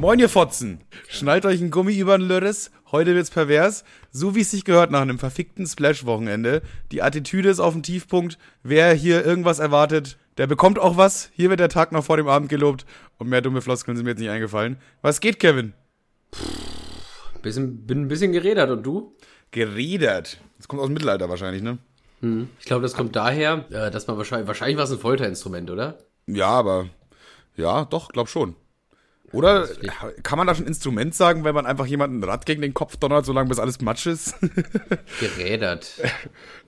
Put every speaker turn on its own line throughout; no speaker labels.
Moin, ihr Fotzen. Schnallt euch ein Gummi über den Lörres. Heute wird's pervers. So wie es sich gehört nach einem verfickten Splash-Wochenende. Die Attitüde ist auf dem Tiefpunkt. Wer hier irgendwas erwartet, der bekommt auch was. Hier wird der Tag noch vor dem Abend gelobt. Und mehr dumme Floskeln sind mir jetzt nicht eingefallen. Was geht, Kevin?
Bisschen, bin ein bisschen geredert und du?
Geredert. Das kommt aus dem Mittelalter wahrscheinlich, ne?
Hm. Ich glaube, das kommt daher, äh, dass man wahrscheinlich, wahrscheinlich war es ein Folterinstrument, oder?
Ja, aber ja, doch, glaub schon. Oder kann man da schon Instrument sagen, wenn man einfach jemanden ein Rad gegen den Kopf donnert, solange bis alles Matsch ist?
Gerädert.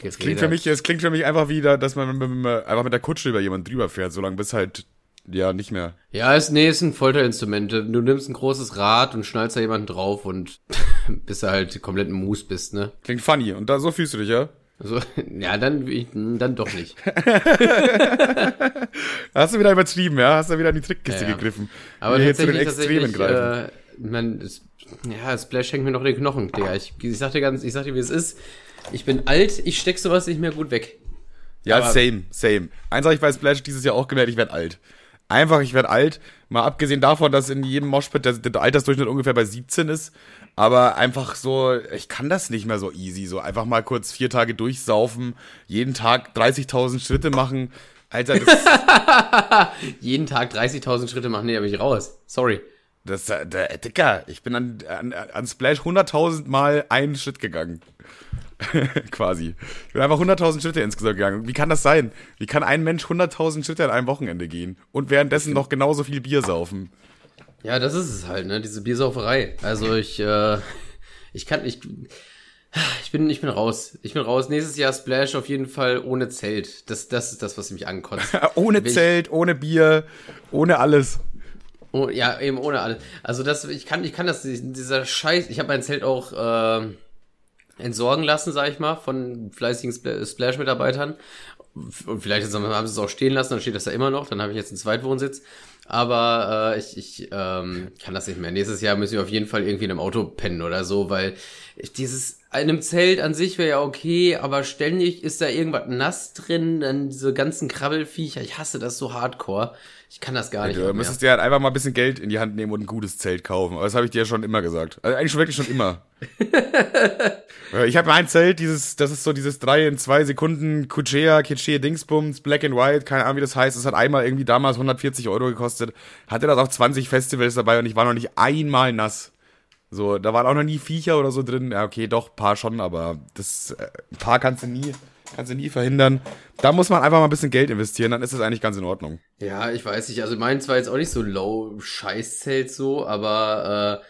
Das klingt für mich, es klingt für mich einfach wieder, dass man mit, mit, einfach mit der Kutsche über jemanden drüber fährt, solange bis halt ja nicht mehr.
Ja, ist, nee, ist ein Folterinstrument. Du nimmst ein großes Rad und schnallst da jemanden drauf und bis du halt komplett im Mus bist, ne?
Klingt funny. Und da so fühlst du dich, ja?
Also, ja, dann, dann doch nicht.
Hast du wieder übertrieben, ja? Hast du wieder in die Trickkiste
Ja, ja.
gegriffen.
Aber
Wie jetzt zu den Extremen
tatsächlich äh, man, es, ja, Splash hängt mir noch in den Knochen, Digga. Ich, ich sag dir ganz, ich sag dir, wie es ist. Ich bin alt, ich steck sowas nicht mehr gut weg.
Ja,
Aber-
same, same. Eins habe ich bei Splash dieses Jahr auch gemerkt, ich werde alt. Einfach, ich werde alt. Mal abgesehen davon, dass in jedem Moshpit der, der Altersdurchschnitt ungefähr bei 17 ist. Aber einfach so, ich kann das nicht mehr so easy. So einfach mal kurz vier Tage durchsaufen, jeden Tag 30.000 Schritte machen. Alter, das,
Jeden Tag 30.000 Schritte machen, nee, da bin ich raus. Sorry.
das, der, der Dicker, ich bin an, an, an Splash 100.000 Mal einen Schritt gegangen. Quasi. Ich bin einfach 100.000 Schritte insgesamt gegangen. Wie kann das sein? Wie kann ein Mensch 100.000 Schritte an einem Wochenende gehen und währenddessen noch genauso viel Bier saufen?
Ja, das ist es halt, ne? Diese Biersauferei. Also ich, äh, ich kann, ich, ich bin, ich bin raus. Ich bin raus. Nächstes Jahr Splash auf jeden Fall ohne Zelt. Das, das ist das, was mich ankotzt.
ohne
ich-
Zelt, ohne Bier, ohne alles.
Oh, ja, eben ohne alles. Also das, ich kann, ich kann das, dieser Scheiß, ich habe mein Zelt auch äh, entsorgen lassen, sag ich mal, von fleißigen Spl- Splash-Mitarbeitern. Und vielleicht haben sie es auch stehen lassen, dann steht das da immer noch, dann habe ich jetzt einen Zweitwohnsitz. Aber äh, ich, ich ähm, kann das nicht mehr. Nächstes Jahr müssen wir auf jeden Fall irgendwie in einem Auto pennen oder so, weil dieses in einem Zelt an sich wäre ja okay, aber ständig ist da irgendwas nass drin, dann diese ganzen Krabbelfiecher. Ich hasse das so hardcore. Ich kann das gar nicht.
Du
mehr.
müsstest dir halt einfach mal ein bisschen Geld in die Hand nehmen und ein gutes Zelt kaufen. Aber das habe ich dir ja schon immer gesagt. Also eigentlich schon wirklich schon immer. Ja, ich habe mein Zelt, dieses, das ist so dieses 3 in 2 Sekunden Kuchea, Kitschee, Dingsbums, Black and White, keine Ahnung wie das heißt. Das hat einmal irgendwie damals 140 Euro gekostet. Hatte das auf 20 Festivals dabei und ich war noch nicht einmal nass. So, da waren auch noch nie Viecher oder so drin. Ja, okay, doch, paar schon, aber das äh, paar kannst du nie, kannst du nie verhindern. Da muss man einfach mal ein bisschen Geld investieren, dann ist das eigentlich ganz in Ordnung.
Ja, ich weiß nicht. Also meins war jetzt auch nicht so low Scheißzelt so, aber äh,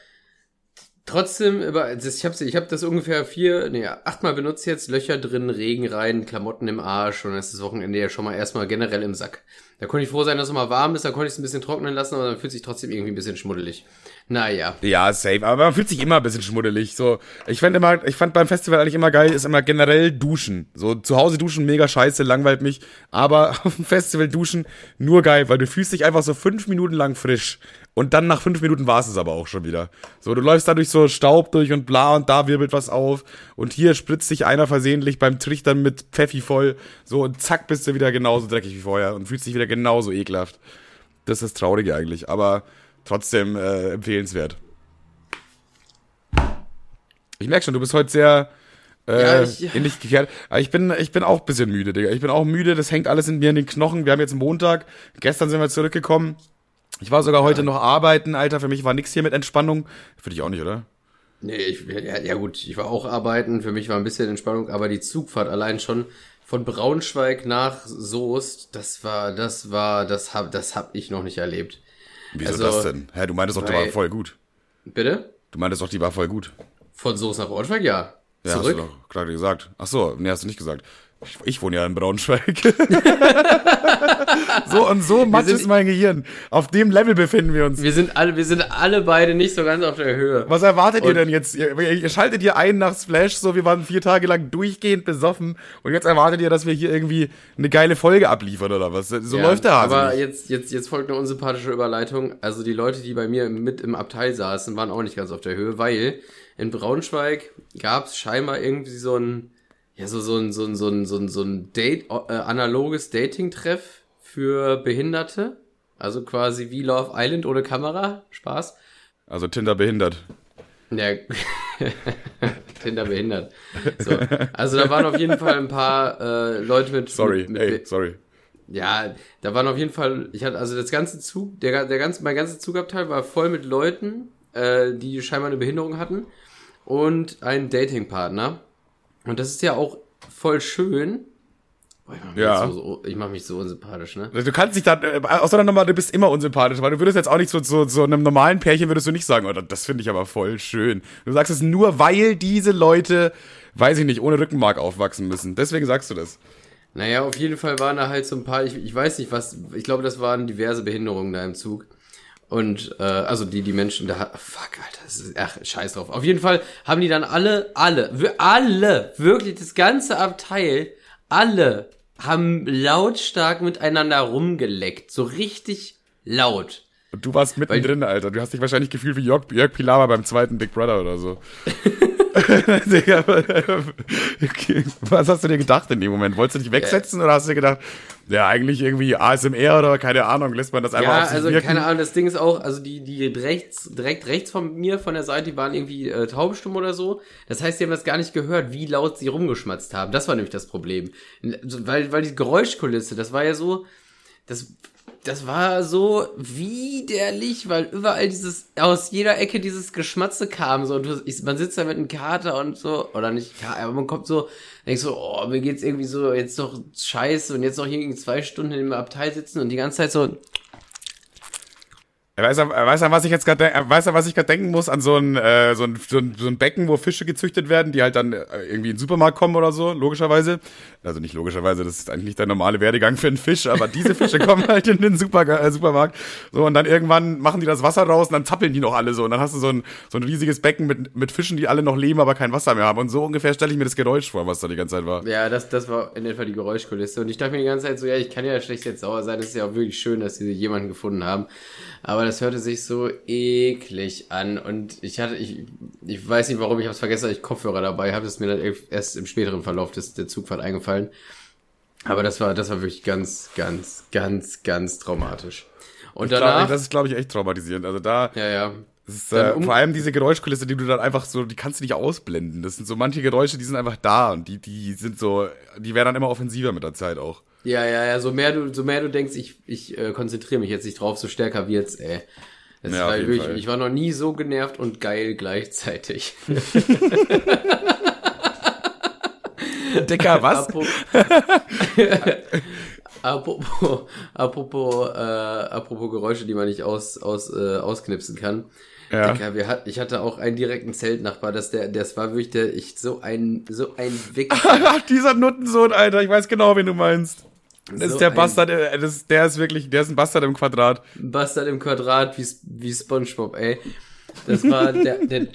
trotzdem über ich habe ich hab das ungefähr vier, nee, achtmal benutzt jetzt, Löcher drin, Regen rein, Klamotten im Arsch und dann ist das Wochenende ja schon mal erstmal generell im Sack. Da konnte ich froh sein, dass es mal warm ist, da konnte ich es ein bisschen trocknen lassen, aber dann fühlt sich trotzdem irgendwie ein bisschen schmuddelig. Naja.
Ja, safe. Aber man fühlt sich immer ein bisschen schmuddelig. So, ich fand immer, ich fand beim Festival eigentlich immer geil, ist immer generell duschen. So, zu Hause duschen, mega scheiße, langweilt mich. Aber auf dem Festival duschen, nur geil, weil du fühlst dich einfach so fünf Minuten lang frisch. Und dann nach fünf Minuten war es aber auch schon wieder. So, du läufst da durch so Staub durch und bla und da wirbelt was auf. Und hier spritzt sich einer versehentlich beim Trichtern mit Pfeffi voll. So, und zack, bist du wieder genauso dreckig wie vorher und fühlst dich wieder genauso ekelhaft. Das ist das Traurige eigentlich. Aber trotzdem äh, empfehlenswert. Ich merke schon, du bist heute sehr äh,
Ja, ich-
in dich gekehrt. Aber ich bin, ich bin auch ein bisschen müde, Digga. Ich bin auch müde, das hängt alles in mir in den Knochen. Wir haben jetzt Montag, gestern sind wir zurückgekommen. Ich war sogar heute noch arbeiten, Alter. Für mich war nix hier mit Entspannung. Für dich auch nicht, oder?
Nee, ich, ja, ja gut, ich war auch arbeiten, für mich war ein bisschen Entspannung, aber die Zugfahrt allein schon von Braunschweig nach Soest, das war, das war, das hab, das hab ich noch nicht erlebt.
Wieso
Also,
das denn? Hä, du meintest doch, die war voll gut.
Bitte?
Du meintest doch, die war voll gut.
Von Soest nach Braunschweig, ja.
Ja,
Zurück?
hast du doch gerade gesagt. Ach so, nee, hast du nicht gesagt. Ich, ich wohne ja in Braunschweig. so und so
sind-
ist mein Gehirn. Auf dem Level befinden wir uns.
Wir sind alle, wir sind alle beide nicht so ganz auf der Höhe.
Was erwartet ihr
Und-
denn jetzt? Ihr, ihr schaltet ihr ein nach Splash, so wir waren vier Tage lang durchgehend besoffen und jetzt erwartet ihr, dass wir hier irgendwie eine geile Folge abliefern oder was? So
Ja,
läuft der Hase
Aber
nicht.
jetzt, jetzt, jetzt folgt eine unsympathische Überleitung. Also die Leute, die bei mir mit im Abteil saßen, waren auch nicht ganz auf der Höhe, weil in Braunschweig gab es scheinbar irgendwie so ein, ja, so, so ein, so ein, so ein, so ein, so ein Date, äh, analoges Dating-Treff für Behinderte. Also quasi wie Love Island ohne Kamera. Spaß.
Also Tinder behindert.
Ja, Tinder behindert. So. Also da waren auf jeden Fall ein paar äh, Leute mit.
Sorry,
mit,
ey, sorry.
Ja, da waren auf jeden Fall, ich hatte, also das ganze Zug, der, der ganze, mein ganzes Zugabteil war voll mit Leuten, äh, die scheinbar eine Behinderung hatten und einen Datingpartner. Und das ist ja auch voll schön. Boah, ich mach mich,
Ja.
so, so, mach mich so unsympathisch, ne?
Du kannst dich dann, äh, außer Nummer, du bist immer unsympathisch, weil du würdest jetzt auch nicht so, so, so einem normalen Pärchen würdest du nicht sagen, oh, das finde ich aber voll schön. Du sagst es nur, weil diese Leute, weiß ich nicht, ohne Rückenmark aufwachsen müssen. Deswegen sagst du das.
Naja, auf jeden Fall waren da halt so ein paar, ich, ich weiß nicht was, ich glaube, das waren diverse Behinderungen da im Zug. Und, äh, also die, die Menschen da, fuck, Alter, das ist, ach, scheiß drauf. Auf jeden Fall haben die dann alle, alle, alle, wirklich das ganze Abteil, alle haben lautstark miteinander rumgeleckt. So richtig laut.
Und du warst mittendrin, Alter. Du hast dich wahrscheinlich gefühlt wie Jörg, Jörg Pilawa beim zweiten Big Brother oder so. Okay. Was hast du dir gedacht in dem Moment? Wolltest du dich wegsetzen oder hast du dir gedacht, ja, eigentlich irgendwie ASMR oder keine Ahnung, lässt man das einfach
Ja,
auf sich
also
wirken?
keine Ahnung, das Ding ist auch, also die, die rechts, direkt rechts von mir, von der Seite, die waren irgendwie äh, taubstumm oder so. Das heißt, die haben das gar nicht gehört, wie laut sie rumgeschmatzt haben. Das war nämlich das Problem. Weil, weil die Geräuschkulisse, das war ja so, das, das war so widerlich, weil überall dieses, aus jeder Ecke dieses Geschmatze kam, so, und ich, man sitzt da mit einem Kater und so, oder nicht, aber man kommt so, denkt so, oh, mir geht's irgendwie so, jetzt doch scheiße, und jetzt noch hier irgendwie zwei Stunden im Abteil sitzen und die ganze Zeit so,
Weißt du, was ich jetzt gerade, weißt du, was ich gerade denken muss an so ein, äh, so ein, so ein, so ein Becken, wo Fische gezüchtet werden, die halt dann äh, irgendwie in den Supermarkt kommen oder so, logischerweise. Also nicht logischerweise, das ist eigentlich nicht der normale Werdegang für einen Fisch, aber diese Fische kommen halt in den Super, äh, Supermarkt. So, und dann irgendwann machen die das Wasser raus und dann zappeln die noch alle so. Und dann hast du so ein, so ein riesiges Becken mit, mit Fischen, die alle noch leben, aber kein Wasser mehr haben. Und so ungefähr stelle ich mir das Geräusch vor, was da die ganze Zeit war.
Ja, das, das war in etwa die Geräuschkulisse. Und ich dachte mir die ganze Zeit so, ja, ich kann ja schlecht jetzt sauer sein. Es ist ja auch wirklich schön, dass sie jemanden gefunden haben. Aber das hörte sich so eklig an. Und ich hatte, ich, ich weiß nicht warum, ich habe es vergessen, dass ich Kopfhörer dabei habe. Das ist mir dann erst im späteren Verlauf des, der Zugfahrt eingefallen. Aber das war, das war wirklich ganz, ganz, ganz, ganz traumatisch. Und
Ich
danach,
glaub, das ist, glaube ich, echt traumatisierend. Also da,
ja, ja.
ist, äh,
um-
vor allem diese Geräuschkulisse, die du dann einfach so, die kannst du nicht ausblenden. Das sind so manche Geräusche, die sind einfach da und die, die sind so, die werden dann immer offensiver mit der Zeit auch.
Ja, ja, ja, so mehr du, so mehr du denkst, ich, ich äh, konzentriere mich jetzt nicht drauf, so stärker wird's, ey. Das
Ja,
war wirklich, ich war noch nie so genervt und geil gleichzeitig.
Dicker, was?
Apro- apropos, apropos, äh, apropos Geräusche, die man nicht aus, aus, äh, ausknipsen kann.
Ja.
Digga, wir hat, ich hatte auch einen direkten Zeltnachbar, das der, das war wirklich der, ich, so ein, so ein Wichser.
Ach, dieser Nuttensohn, Alter, ich weiß genau, wen du meinst. Das
So
ist der Bastard, äh, das, der ist wirklich, der ist ein Bastard im Quadrat.
Bastard im Quadrat wie, wie Spongebob, ey. Das war der, der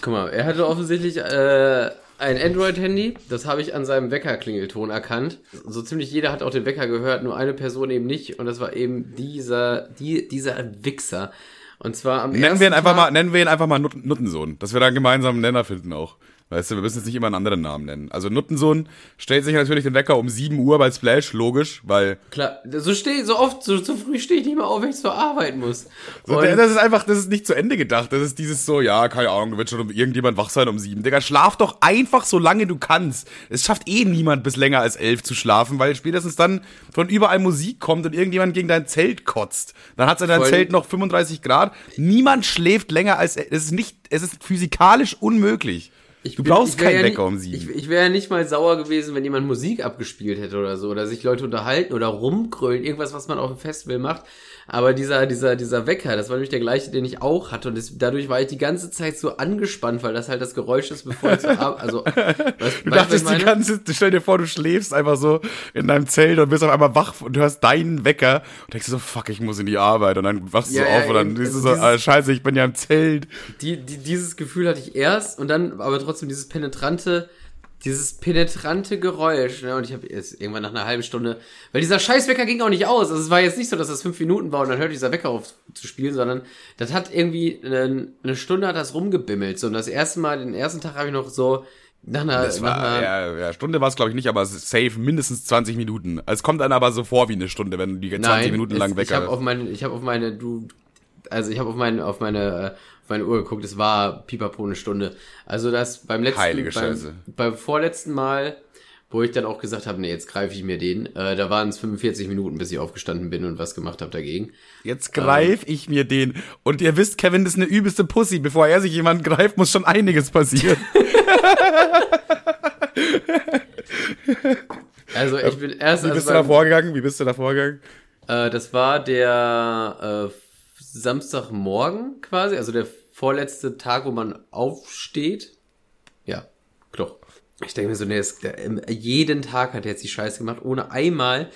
guck mal, er hatte offensichtlich äh, ein Android-Handy, das habe ich an seinem Weckerklingelton erkannt. So ziemlich jeder hat auch den Wecker gehört, nur eine Person eben nicht und das war eben dieser, die, dieser Wichser. Und zwar am
Nennen wir ihn einfach
Tag,
mal, nennen wir ihn einfach mal Nut Nuttensohn, dass wir da einen gemeinsamen Nenner finden auch. Weißt du, wir müssen jetzt nicht immer einen anderen Namen nennen. Also Nuttensohn stellt sich natürlich den Wecker um 7 Uhr bei Splash, logisch, weil
Klar, so stehe so oft, so, so früh stehe ich nicht mehr auf, wenn ich zur Arbeit muss.
So, das ist einfach, das ist nicht zu Ende gedacht. Das ist dieses so, ja, keine Ahnung, du wird schon irgendjemand wach sein um sieben. Digga, schlaf doch einfach so lange du kannst. Es schafft eh niemand bis länger als elf zu schlafen, weil spätestens dann von überall Musik kommt und irgendjemand gegen dein Zelt kotzt. Dann hat in dein
Voll.
Zelt noch 35 Grad. Niemand schläft länger als, es ist nicht, es ist physikalisch unmöglich.
Ich
du
bin-
brauchst keinen
ja
Wecker um sieben.
Ich, ich wäre ja nicht mal sauer gewesen, wenn jemand Musik abgespielt hätte oder so, oder sich Leute unterhalten oder rumgrölen, irgendwas, was man auf dem Festival macht. Aber dieser, dieser, dieser Wecker, das war nämlich der gleiche, den ich auch hatte. Und das, dadurch war ich die ganze Zeit so angespannt, weil das halt das Geräusch ist, bevor ich zur Arbeit, also, weißt,
Du
weißt was
dachtest die ganze, stell dir vor, du schläfst einfach so in deinem Zelt und bist auf einmal wach und du hörst deinen Wecker und denkst so, fuck, ich muss in die Arbeit und dann wachst du
Ja,
so
ja,
auf und dann
eben.
siehst du
Also
so,
dieses-
ah, scheiße, ich bin ja im Zelt.
die, die, dieses Gefühl hatte ich erst und dann aber trotzdem dieses penetrante, dieses penetrante Geräusch. Ne? Und ich habe jetzt irgendwann nach einer halben Stunde, weil dieser Scheißwecker ging auch nicht aus. Also es war jetzt nicht so, dass das fünf Minuten war und dann hört dieser Wecker auf zu spielen, sondern das hat irgendwie eine, eine Stunde hat das rumgebimmelt. So und das erste Mal, den ersten Tag habe ich noch so nach einer,
Das war,
einer
ja, ja, Stunde war es glaube ich nicht, aber es safe mindestens 20 Minuten. Es kommt dann aber so vor wie eine Stunde, wenn du die 20
Nein,
Minuten
es,
lang
ich
Wecker
habe auf meine, ich habe auf meine, du, also ich habe auf meine, auf meine, auf meine Uhr geguckt, es war pipapo eine Stunde. Also das beim letzten,
Heilige
beim,
Scheiße.
beim vorletzten Mal, wo ich dann auch gesagt habe, nee, jetzt greife ich mir den, äh, da waren es 45 Minuten, bis ich aufgestanden bin und was gemacht habe dagegen.
Jetzt greif ich mir den. Und ihr wisst, Kevin ist eine übelste Pussy. Bevor er sich jemand greift, muss schon einiges passieren.
Also ich bin erst,
Wie
also
bist du
beim-
da vorgegangen? Wie bist du da vorgegangen?
Äh, das war der äh, Samstagmorgen quasi, also der vorletzte Tag, wo man aufsteht. Ja, doch. Ich denke mir so, nee, ähm, jeden Tag hat er jetzt die Scheiße gemacht, ohne einmal.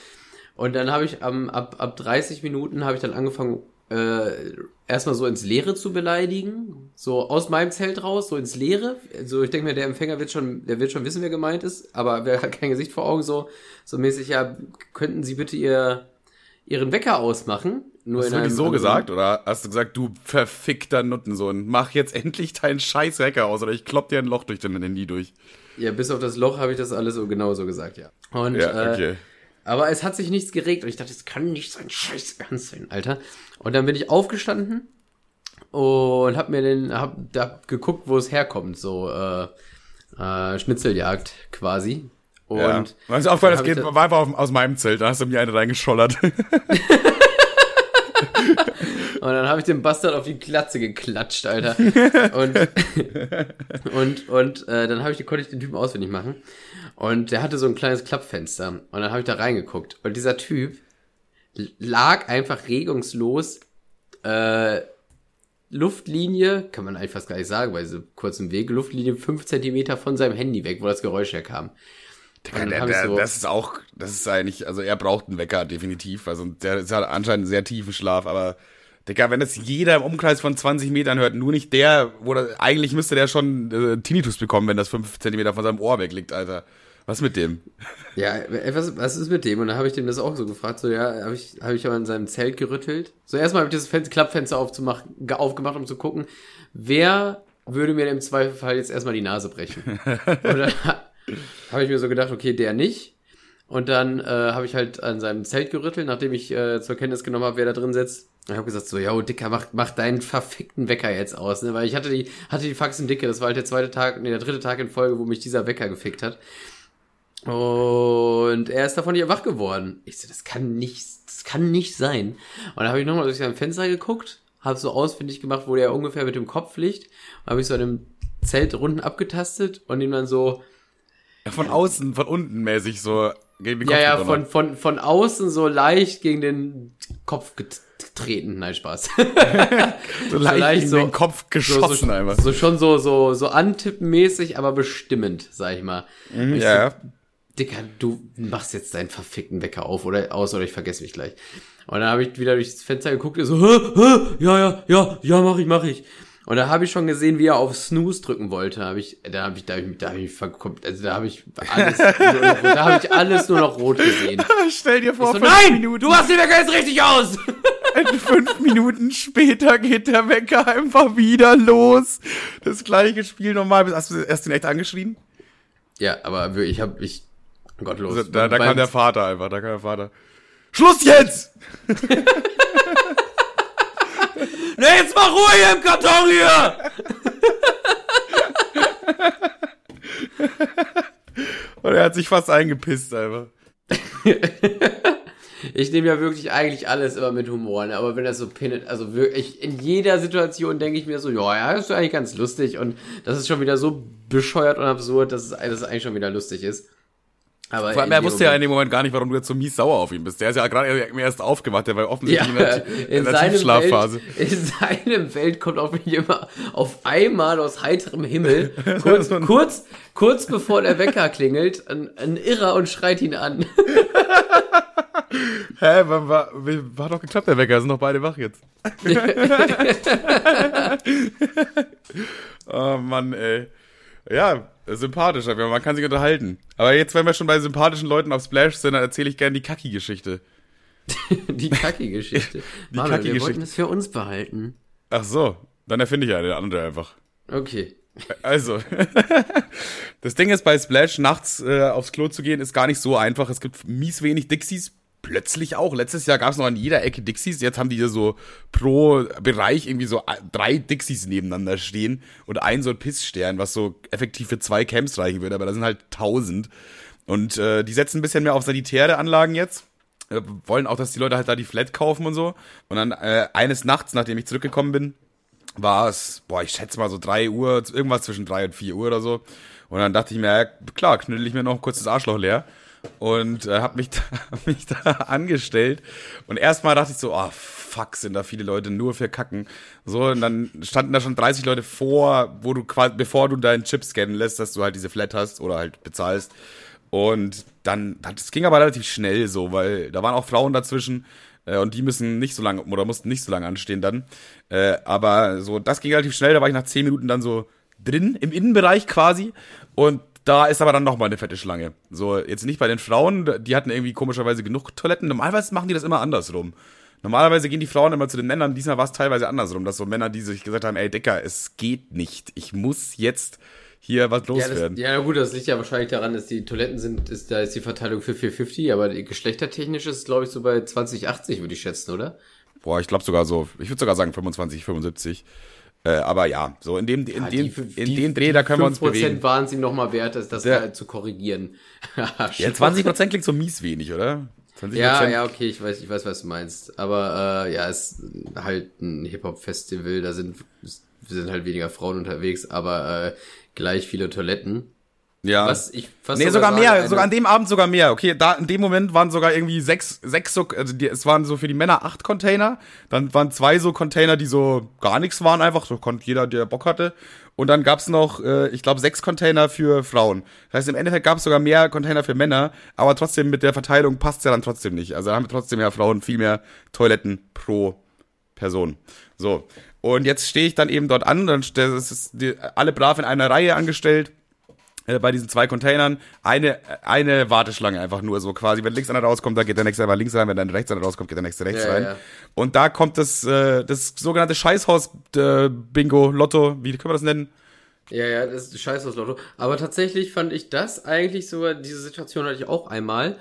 Und dann habe ich am ab, ab 30 Minuten habe ich dann angefangen, äh, erstmal so ins Leere zu beleidigen. So aus meinem Zelt raus, so ins Leere. So, ich denke mir, der Empfänger wird schon, der wird schon wissen, wer gemeint ist, aber wer hat kein Gesicht vor Augen, so, so mäßig, ja, könnten Sie bitte Ihr, Ihren Wecker ausmachen? Nur
Hast du wirklich so gesagt? Oder hast du gesagt, du verfickter Nuttensohn, mach jetzt endlich deinen scheiß Hacker aus oder ich klopp dir ein Loch durch dein Handy durch.
Ja, bis auf das Loch habe ich das alles so genau so gesagt, ja. Und,
Ja, okay.
äh, aber es hat sich nichts geregt und ich dachte, das kann nicht sein Scheiß ernst sein, Alter. Und dann bin ich aufgestanden und hab mir den, hab, hab geguckt, wo es herkommt, so äh, äh, Schnitzeljagd quasi. Und
ja. Mir ist aufgefallen, das geht,
ich
war einfach aus meinem Zelt, da hast du mir eine reingeschollert.
Und dann habe ich den Bastard auf die Glatze geklatscht, Alter. Und, und, und äh, dann habe ich, konnte ich den Typen auswendig machen. Und der hatte so ein kleines Klappfenster. Und dann habe ich da reingeguckt. Und dieser Typ lag einfach regungslos äh, Luftlinie, kann man eigentlich fast gar nicht sagen, bei so kurzem Weg, Luftlinie fünf Zentimeter von seinem Handy weg, wo das Geräusch herkam.
Der,
hab ich
der,
so-
das ist auch, das ist eigentlich, also er braucht einen Wecker, definitiv. Also der ist halt anscheinend einen sehr tiefen Schlaf, aber Digga, wenn das jeder im Umkreis von 20 Metern hört, nur nicht der, wo der, eigentlich müsste der schon äh, Tinnitus bekommen, wenn das 5 Zentimeter von seinem Ohr wegliegt, Alter. Was mit dem?
Ja, ey, was, was ist mit dem? Und dann habe ich dem das auch so gefragt, so ja, habe ich, hab ich aber in seinem Zelt gerüttelt. So erstmal habe ich das Fen Klappfenster aufzumachen, ge- aufgemacht, um zu gucken, wer würde mir im Zweifelfall jetzt erstmal die Nase brechen. Dann habe ich mir so gedacht, okay, der nicht. Und dann äh, habe ich halt an seinem Zelt gerüttelt, nachdem ich äh, zur Kenntnis genommen habe, wer da drin sitzt. Und habe gesagt so, ja, Dicker, mach, mach deinen verfickten Wecker jetzt aus, ne? Weil ich hatte die, hatte die Faxen dicke, das war halt der zweite Tag, nee, der dritte Tag in Folge, wo mich dieser Wecker gefickt hat. Und er ist davon nicht wach geworden. Ich so, das kann nicht, das kann nicht sein. Und dann habe ich nochmal durch sein Fenster geguckt, habe so ausfindig gemacht, wo der ungefähr mit dem Kopf liegt. Habe ich so an dem Zelt unten abgetastet und ihm dann so,
Ja, von außen, von unten mäßig so gegen den
ja, ja,
gedonnert.
von, von, von außen so leicht gegen den Kopf get- getreten. Nein, Spaß.
so leicht,
leicht
gegen
so-
den Kopf geschossen
so,
einfach.
so, so schon so, so, so antippenmäßig, aber bestimmend, sag ich mal.
Mhm,
Ich
ja, ja.
Dicker, du machst jetzt deinen verfickten Wecker auf oder aus oder ich vergesse mich gleich. Und dann habe ich wieder durchs Fenster geguckt und so, hä, hä, ja, ja, ja, ja, mach ich, mach ich. Und da habe ich schon gesehen, wie er auf Snooze drücken wollte. Hab ich, da habe ich, da habe ich, da habe ich verkommt, also da habe ich alles, nur noch, da habe ich alles nur noch rot gesehen.
Stell dir vor,
So,
fünf
nein,
Minuten,
du hast den Wecker jetzt richtig aus.
fünf Minuten später geht der Wecker einfach wieder los. Das gleiche Spiel nochmal. Hast du erst den echt angeschrien?
Ja, aber ich habe ich gottlos.
Also, da da kam der Vater einfach, da kam der Vater. Schluss jetzt!
Ne, jetzt mach Ruhe hier im Karton hier!
Und er hat sich fast eingepisst einfach.
Ich nehme ja wirklich eigentlich alles immer mit Humor, ne? aber wenn das so pinnet, also wirklich, in jeder Situation denke ich mir so, ja, ja, das ist eigentlich ganz lustig und das ist schon wieder so bescheuert und absurd, dass es, dass es eigentlich schon wieder lustig ist. Aber
Vor allem, er wusste ja in dem Moment gar nicht, warum du jetzt so mies sauer auf ihn bist. Der ist ja gerade erst aufgewacht, der war
ja,
offensichtlich in der,
in,
der Tiefschlafphase.
Welt, in seinem Welt kommt auf mich immer auf einmal aus heiterem Himmel, kurz, kurz, kurz bevor der Wecker klingelt, ein, ein Irrer und schreit ihn an.
Hä, war, war, war doch geklappt, der Wecker, sind doch beide wach jetzt. oh Mann, ey. Ja, sympathisch, aber man kann sich unterhalten. Aber jetzt, wenn wir schon bei sympathischen Leuten auf Splash sind, dann erzähle ich gerne die Kacki-Geschichte.
Die Kacki-Geschichte. Manuel, wir
Kacki-Geschichte.
wollten es für uns behalten.
Ach so, dann erfinde ich eine andere einfach.
Okay.
Also, das Ding ist, bei Splash nachts äh, aufs Klo zu gehen, ist gar nicht so einfach. Es gibt mies wenig Dixies. Plötzlich auch. Letztes Jahr gab es noch an jeder Ecke Dixies. Jetzt haben die hier so pro Bereich irgendwie so drei Dixies nebeneinander stehen und ein so ein Pissstern, was so effektiv für zwei Camps reichen würde. Aber da sind halt tausend. Und äh, die setzen ein bisschen mehr auf sanitäre Anlagen jetzt. Äh, wollen auch, dass die Leute halt da die Flat kaufen und so. Und dann äh, eines Nachts, nachdem ich zurückgekommen bin, war es, boah, ich schätze mal so drei Uhr, irgendwas zwischen drei und vier Uhr oder so. Und dann dachte ich mir, ja, klar, knüttel ich mir noch kurz das Arschloch leer und äh, habe mich, da, hab mich da angestellt. Und erstmal dachte ich so, oh fuck, sind da viele Leute nur für Kacken. So, und dann standen da schon 30 Leute vor, wo du quasi, bevor du deinen Chip scannen lässt, dass du halt diese Flat hast oder halt bezahlst. Und dann, das ging aber relativ schnell so, weil da waren auch Frauen dazwischen äh, und die müssen nicht so lange oder mussten nicht so lange anstehen dann. Äh, aber so, das ging relativ schnell, da war ich nach 10 Minuten dann so drin, im Innenbereich quasi. Und da ist aber dann nochmal eine fette Schlange. So, jetzt nicht bei den Frauen, die hatten irgendwie komischerweise genug Toiletten. Normalerweise machen die das immer andersrum. Normalerweise gehen die Frauen immer zu den Männern, diesmal war es teilweise andersrum, dass so Männer, die sich gesagt haben, ey Decker, es geht nicht. Ich muss jetzt hier was loswerden.
Ja, das, ja, gut, das liegt ja wahrscheinlich daran, dass die Toiletten sind, ist, da ist die Verteilung für 50 aber geschlechtertechnisch ist, glaube ich, so bei 2080, würde ich schätzen, oder?
Boah, ich glaube sogar so, ich würde sogar sagen 25, 75. Äh, aber ja, so in dem, in ja, dem, die, in dem Dreh, da können wir uns bewegen.
waren sie noch mal wert, das, das Der, zu korrigieren.
ja, 20% klingt so mies wenig, oder?
20%. Ja, ja, okay, ich weiß, ich weiß, was du meinst. Aber äh, ja, es ist halt ein Hip-Hop-Festival, da sind, sind halt weniger Frauen unterwegs, aber äh, gleich viele Toiletten.
Ja. Was ich fast nee, sogar, sogar mehr, sogar an dem Abend sogar mehr. Okay, da in dem Moment waren sogar irgendwie sechs, sechs so, also die, es waren so für die Männer acht Container, dann waren zwei so Container, die so gar nichts waren, einfach, so konnte jeder, der Bock hatte. Und dann gab's noch, äh, ich glaube, sechs Container für Frauen. Das heißt, im Endeffekt gab's sogar mehr Container für Männer, aber trotzdem mit der Verteilung passt's ja dann trotzdem nicht. Also da haben wir trotzdem mehr Frauen, viel mehr Toiletten pro Person. So. Und jetzt stehe ich dann eben dort an, dann das ist die, alle brav in einer Reihe angestellt bei diesen zwei Containern eine, eine Warteschlange einfach nur so quasi. Wenn links einer rauskommt, dann geht der nächste einfach links rein. Wenn dann rechts einer rauskommt, geht der nächste rechts ja, rein. Ja. Und da kommt das, äh, das sogenannte Scheißhaus-Bingo, äh, Lotto, wie können wir das nennen?
Ja, ja, das ist Scheißhaus-Lotto. Aber tatsächlich fand ich das eigentlich sogar, diese Situation hatte ich auch einmal.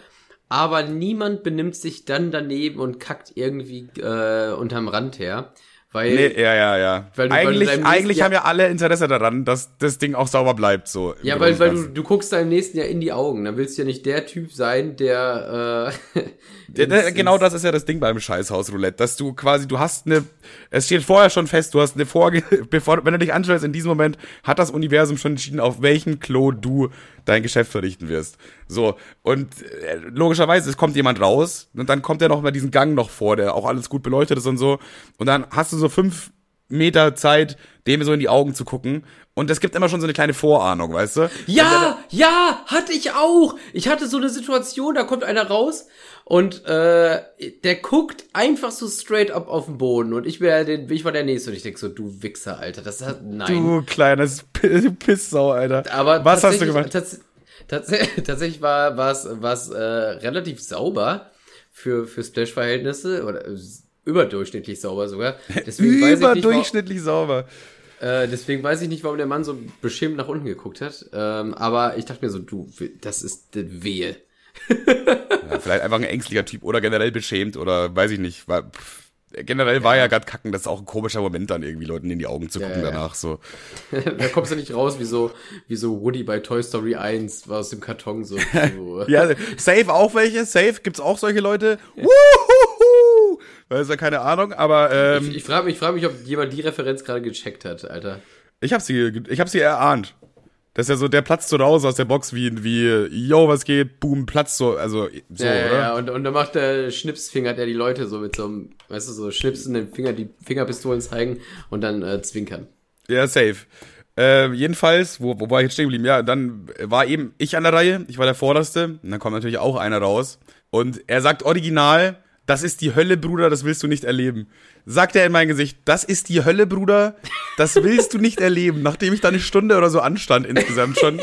Aber niemand benimmt sich dann daneben und kackt irgendwie äh, unterm Rand her. Weil,
nee, ja, ja, ja. Weil du, eigentlich weil eigentlich Jahr, haben ja alle Interesse daran, dass das Ding auch sauber bleibt. so.
Ja, weil, weil du, du guckst deinem nächsten Jahr in die Augen. Dann willst du ja nicht der Typ sein, der... Äh,
der genau das ist ja das Ding beim Scheißhaus-Roulette, dass du quasi, du hast eine... Es steht vorher schon fest, du hast eine Vorge... bevor, wenn du dich anstellst, in diesem Moment hat das Universum schon entschieden, auf welchem Klo du dein Geschäft verrichten wirst. So, und äh, logischerweise, es kommt jemand raus und dann kommt er noch mal diesen Gang noch vor, der auch alles gut beleuchtet ist und so. Und dann hast du so fünf Meter Zeit, dem so in die Augen zu gucken. Und es gibt immer schon so eine kleine Vorahnung, weißt du?
Ja, ja, hatte ich auch. Ich hatte so eine Situation, da kommt einer raus und äh, der guckt einfach so straight up auf den Boden und ich wäre den, ich war der Nächste und ich denk so, du Wichser, Alter, das hat nein.
Du kleines Pisssau, Alter.
Aber was hast du gemacht? Tats tats tatsächlich war was was äh, relativ sauber für für Splash-Verhältnisse oder äh, überdurchschnittlich sauber sogar.
Deswegen überdurchschnittlich weiß ich nicht, sauber.
Äh, deswegen weiß ich nicht, warum der Mann so beschämt nach unten geguckt hat. Ähm, aber ich dachte mir so, du, das ist wehe.
Ja, vielleicht einfach ein ängstlicher Typ oder generell beschämt oder weiß ich nicht. War, pff, generell ja. war ja gerade kacken, das ist auch ein komischer Moment dann irgendwie Leuten in die Augen zu gucken ja, ja. danach so.
da kommst du nicht raus wie so wie so Woody bei Toy Story 1 war aus dem Karton so.
so. ja, safe auch welche, safe gibt's auch solche Leute. Wuhuhu! Weiß ja keine Ahnung, aber ähm,
ich, ich frage mich, ich frag mich, ob jemand die Referenz gerade gecheckt hat, Alter.
Ich habe sie, ich habe sie erahnt. Das ist ja so, der platzt so raus aus der Box wie, wie, yo, was geht, boom, platzt so, also, so,
ja, oder? Ja, und, und dann macht der Schnipsfinger, der die Leute so mit so einem, weißt du, so schnipsen den Finger, die Fingerpistolen zeigen und dann äh, zwinkern.
Ja, safe. Äh, jedenfalls, wo, wo war ich jetzt stehen geblieben? Ja, dann war eben ich an der Reihe, ich war der Vorderste, und dann kommt natürlich auch einer raus. Und er sagt original, das ist die Hölle, Bruder, das willst du nicht erleben. Sagt er in mein Gesicht, das ist die Hölle, Bruder, das willst du nicht erleben. Nachdem ich da eine Stunde oder so anstand insgesamt schon,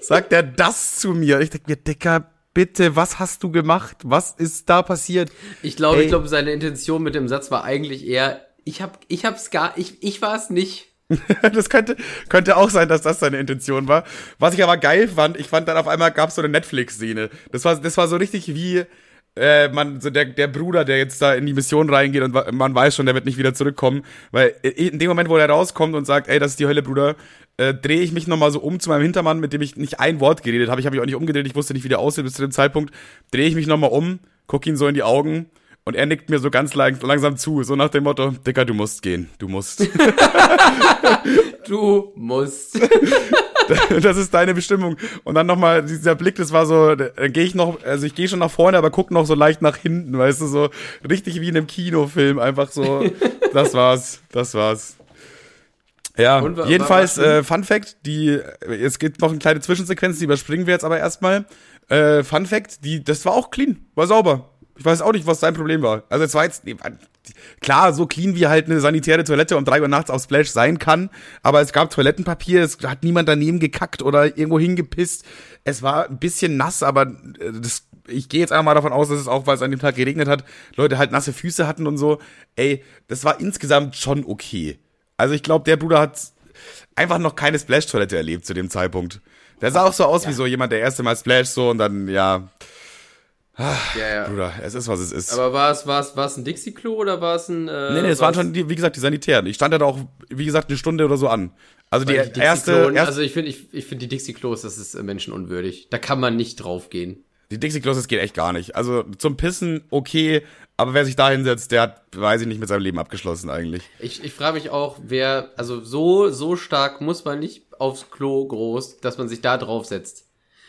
sagt er das zu mir. Ich denke mir, Dicker, bitte, was hast du gemacht? Was ist da passiert?
Ich glaube, ich glaube, seine Intention mit dem Satz war eigentlich eher, ich hab, ich hab's gar, ich, ich war es nicht.
das könnte, könnte auch sein, dass das seine Intention war. Was ich aber geil fand, ich fand dann auf einmal gab es so eine Netflix-Szene. Das war, das war so richtig wie, äh, man, so der, der Bruder, der jetzt da in die Mission reingeht und man weiß schon, der wird nicht wieder zurückkommen, weil in dem Moment, wo er rauskommt und sagt, ey, das ist die Hölle, Bruder, äh, drehe ich mich nochmal so um zu meinem Hintermann, mit dem ich nicht ein Wort geredet habe. Ich habe mich auch nicht umgedreht, ich wusste nicht, wie der aussieht bis zu dem Zeitpunkt. Drehe ich mich nochmal um, guck ihn so in die Augen und er nickt mir so ganz lang, langsam zu, so nach dem Motto, Dicker, du musst gehen, du musst.
du musst.
das ist deine Bestimmung. Und dann nochmal dieser Blick, das war so, dann gehe ich noch, also ich gehe schon nach vorne, aber guck noch so leicht nach hinten, weißt du, so richtig wie in einem Kinofilm, einfach so, das war's, das war's. Ja, Und, jedenfalls, äh, Fun Fact, die, es gibt noch eine kleine Zwischensequenz, die überspringen wir jetzt aber erstmal. Äh, Fun Fact, die, das war auch clean, war sauber. Ich weiß auch nicht, was sein Problem war. Also es war jetzt, nee, klar, so clean wie halt eine sanitäre Toilette um drei Uhr nachts auf Splash sein kann, aber es gab Toilettenpapier, es hat niemand daneben gekackt oder irgendwo hingepisst. Es war ein bisschen nass, aber äh, das, ich gehe jetzt einfach mal davon aus, dass es auch, weil es an dem Tag geregnet hat, Leute halt nasse Füße hatten und so. Ey, das war insgesamt schon okay. Also ich glaube, der Bruder hat einfach noch keine Splash-Toilette erlebt zu dem Zeitpunkt. Der sah auch so aus ja. wie so jemand, der erste Mal Splash so und dann, ja,
Ach, ja, ja.
Bruder, es ist, was es ist.
Aber war es, war es, war es ein Dixie-Klo oder war es ein.
Äh, nee, nee, es waren schon, die, wie gesagt, die Sanitären. Ich stand da auch, wie gesagt, eine Stunde oder so an. Also die, die erste, erste.
Also ich finde, ich, ich finde die Dixie-Klos, das ist menschenunwürdig. Da kann man nicht draufgehen.
Die Dixie-Klos, das geht echt gar nicht. Also zum Pissen okay, aber wer sich da hinsetzt, der hat, weiß ich nicht, mit seinem Leben abgeschlossen eigentlich.
Ich, ich frage mich auch, wer, also so, so stark muss man nicht aufs Klo groß, dass man sich da draufsetzt.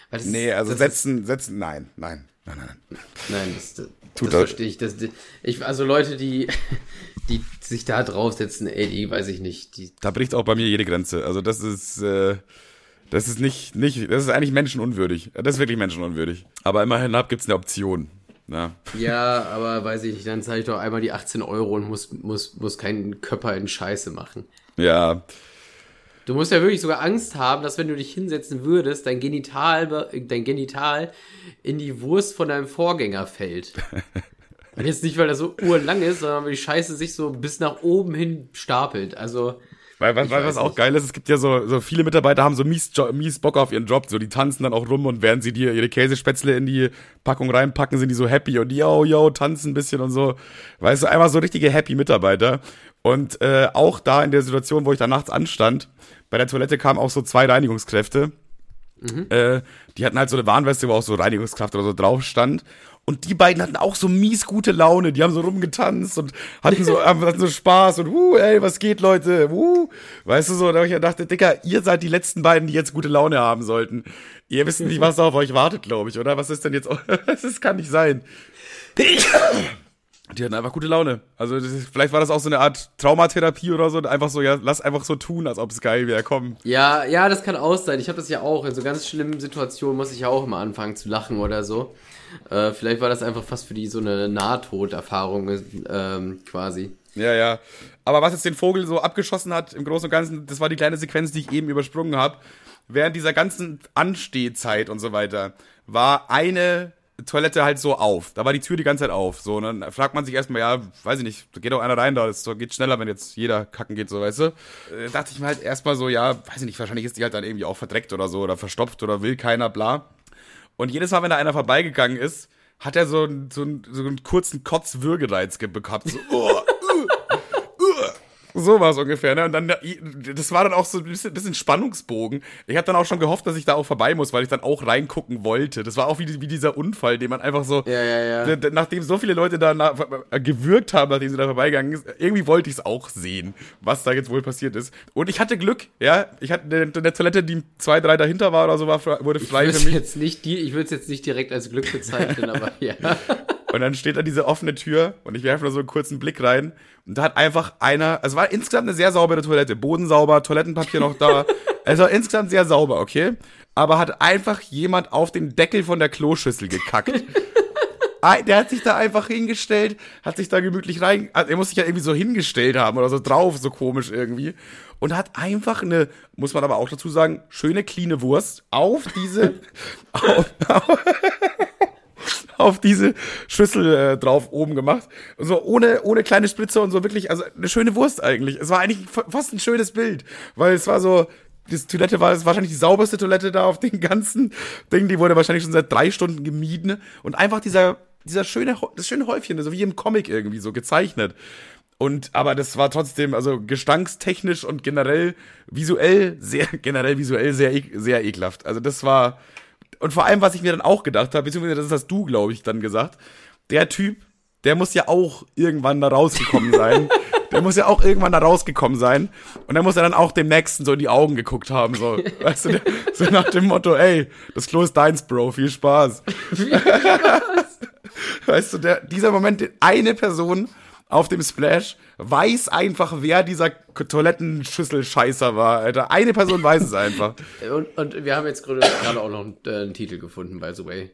Weil nee, also setzen, setzen, nein, nein. Nein, nein,
nein. Nein, das, das, Tut das verstehe ich. Das, ich. Also Leute, die, die sich da draufsetzen, ey, die weiß ich nicht. Die
da bricht auch bei mir jede Grenze. Also das ist, äh, das ist nicht, nicht, das ist eigentlich menschenunwürdig. Das ist wirklich menschenunwürdig. Aber immerhin ab gibt's eine Option. Na.
Ja, aber weiß ich nicht, dann zahle ich doch einmal die 18 Euro und muss, muss, muss keinen Körper in Scheiße machen.
Ja,
Du musst ja wirklich sogar Angst haben, dass wenn du dich hinsetzen würdest, dein Genital, dein Genital in die Wurst von deinem Vorgänger fällt. Und jetzt nicht, weil er so urlang ist, sondern weil die Scheiße sich so bis nach oben hin stapelt. Also.
Weil, weil, weil was auch geil ist, es gibt ja so, so viele Mitarbeiter haben so mies, mies Bock auf ihren Job. So, die tanzen dann auch rum und während sie dir ihre Käsespätzle in die Packung reinpacken, sind die so happy und yo, yo, tanzen ein bisschen und so. Weißt du, einfach so richtige happy Mitarbeiter. Und äh, auch da in der Situation, wo ich da nachts anstand, bei der Toilette kamen auch so zwei Reinigungskräfte. Mhm. Äh, die hatten halt so eine Warnweste, wo auch so Reinigungskraft oder so drauf stand. Und die beiden hatten auch so mies gute Laune. Die haben so rumgetanzt und hatten so, hatten so Spaß und, uh, ey, was geht, Leute? Uh. Weißt du so, da hab ich dachte, Dicker, ihr seid die letzten beiden, die jetzt gute Laune haben sollten. Ihr wisst nicht, was auf euch wartet, glaube ich, oder? Was ist denn jetzt? das kann nicht sein. Die hatten einfach gute Laune. Also ist, vielleicht war das auch so eine Art Traumatherapie oder so. Einfach so, ja, lass einfach so tun, als ob es geil wäre. Komm.
Ja, ja, das kann auch sein. Ich habe das ja auch. In so ganz schlimmen Situationen muss ich ja auch immer anfangen zu lachen oder so. Äh, vielleicht war das einfach fast für die so eine Nahtoderfahrung ähm, quasi.
Ja, ja. Aber was jetzt den Vogel so abgeschossen hat, im Großen und Ganzen, das war die kleine Sequenz, die ich eben übersprungen habe. Während dieser ganzen Anstehzeit und so weiter war eine Toilette halt so auf. Da war die Tür die ganze Zeit auf. So, und dann fragt man sich erstmal, ja, weiß ich nicht, da geht doch einer rein, da das geht schneller, wenn jetzt jeder kacken geht, so, weißt du. Äh, dachte ich mir halt erstmal so, ja, weiß ich nicht, wahrscheinlich ist die halt dann irgendwie auch verdreckt oder so oder verstopft oder will keiner, bla. Und jedes Mal, wenn da einer vorbeigegangen ist, hat er so, einen, so, einen, so einen kurzen Kotzwürgereiz gehabt. So, oh, so war es ungefähr, ne? Und dann, das war dann auch so ein bisschen, bisschen Spannungsbogen. Ich habe dann auch schon gehofft, dass ich da auch vorbei muss, weil ich dann auch reingucken wollte. Das war auch wie, wie dieser Unfall, den man einfach so,
ja, ja, ja.
nachdem so viele Leute da na, gewürgt haben, nachdem sie da vorbeigegangen ist, irgendwie wollte ich es auch sehen, was da jetzt wohl passiert ist. Und ich hatte Glück, ja. Ich hatte eine, eine Toilette, die zwei, drei dahinter war oder so, war, wurde frei
ich für mich. Jetzt nicht die, ich würde es jetzt nicht direkt als Glück bezeichnen, aber ja.
Und dann steht da diese offene Tür und ich werfe da so einen kurzen Blick rein und da hat einfach einer, also war insgesamt eine sehr saubere Toilette, Boden sauber, Toilettenpapier noch da. Also insgesamt sehr sauber, okay? Aber hat einfach jemand auf den Deckel von der Kloschüssel gekackt. der hat sich da einfach hingestellt, hat sich da gemütlich rein, also er muss sich ja irgendwie so hingestellt haben oder so drauf, so komisch irgendwie. Und hat einfach eine, muss man aber auch dazu sagen, schöne, cleane Wurst auf diese, auf, auf, auf diese Schüssel äh, drauf oben gemacht. Und so ohne, ohne kleine Spritze und so wirklich, also eine schöne Wurst eigentlich. Es war eigentlich fast ein schönes Bild, weil es war so, die Toilette war wahrscheinlich die sauberste Toilette da auf den ganzen Ding. Die wurde wahrscheinlich schon seit drei Stunden gemieden. Und einfach dieser, dieser schöne, das schöne Häufchen, so wie im Comic irgendwie so gezeichnet. Und, aber das war trotzdem, also gestankstechnisch und generell visuell, sehr, generell visuell sehr, e, sehr ekelhaft. Also das war, und vor allem, was ich mir dann auch gedacht habe, beziehungsweise das hast du, glaube ich, dann gesagt, der Typ, der muss ja auch irgendwann da rausgekommen sein. der muss ja auch irgendwann da rausgekommen sein. Und der muss ja dann auch dem Nächsten so in die Augen geguckt haben, so. Weißt du, so nach dem Motto, ey, das Klo ist deins, Bro, viel Spaß. Viel Spaß. weißt du, der, dieser Moment, eine Person auf dem Splash weiß einfach, wer dieser Toilettenschüssel-Scheißer war, Alter. Eine Person weiß es einfach.
Und, und wir haben jetzt gerade auch noch einen, äh, einen, Titel gefunden, by the way.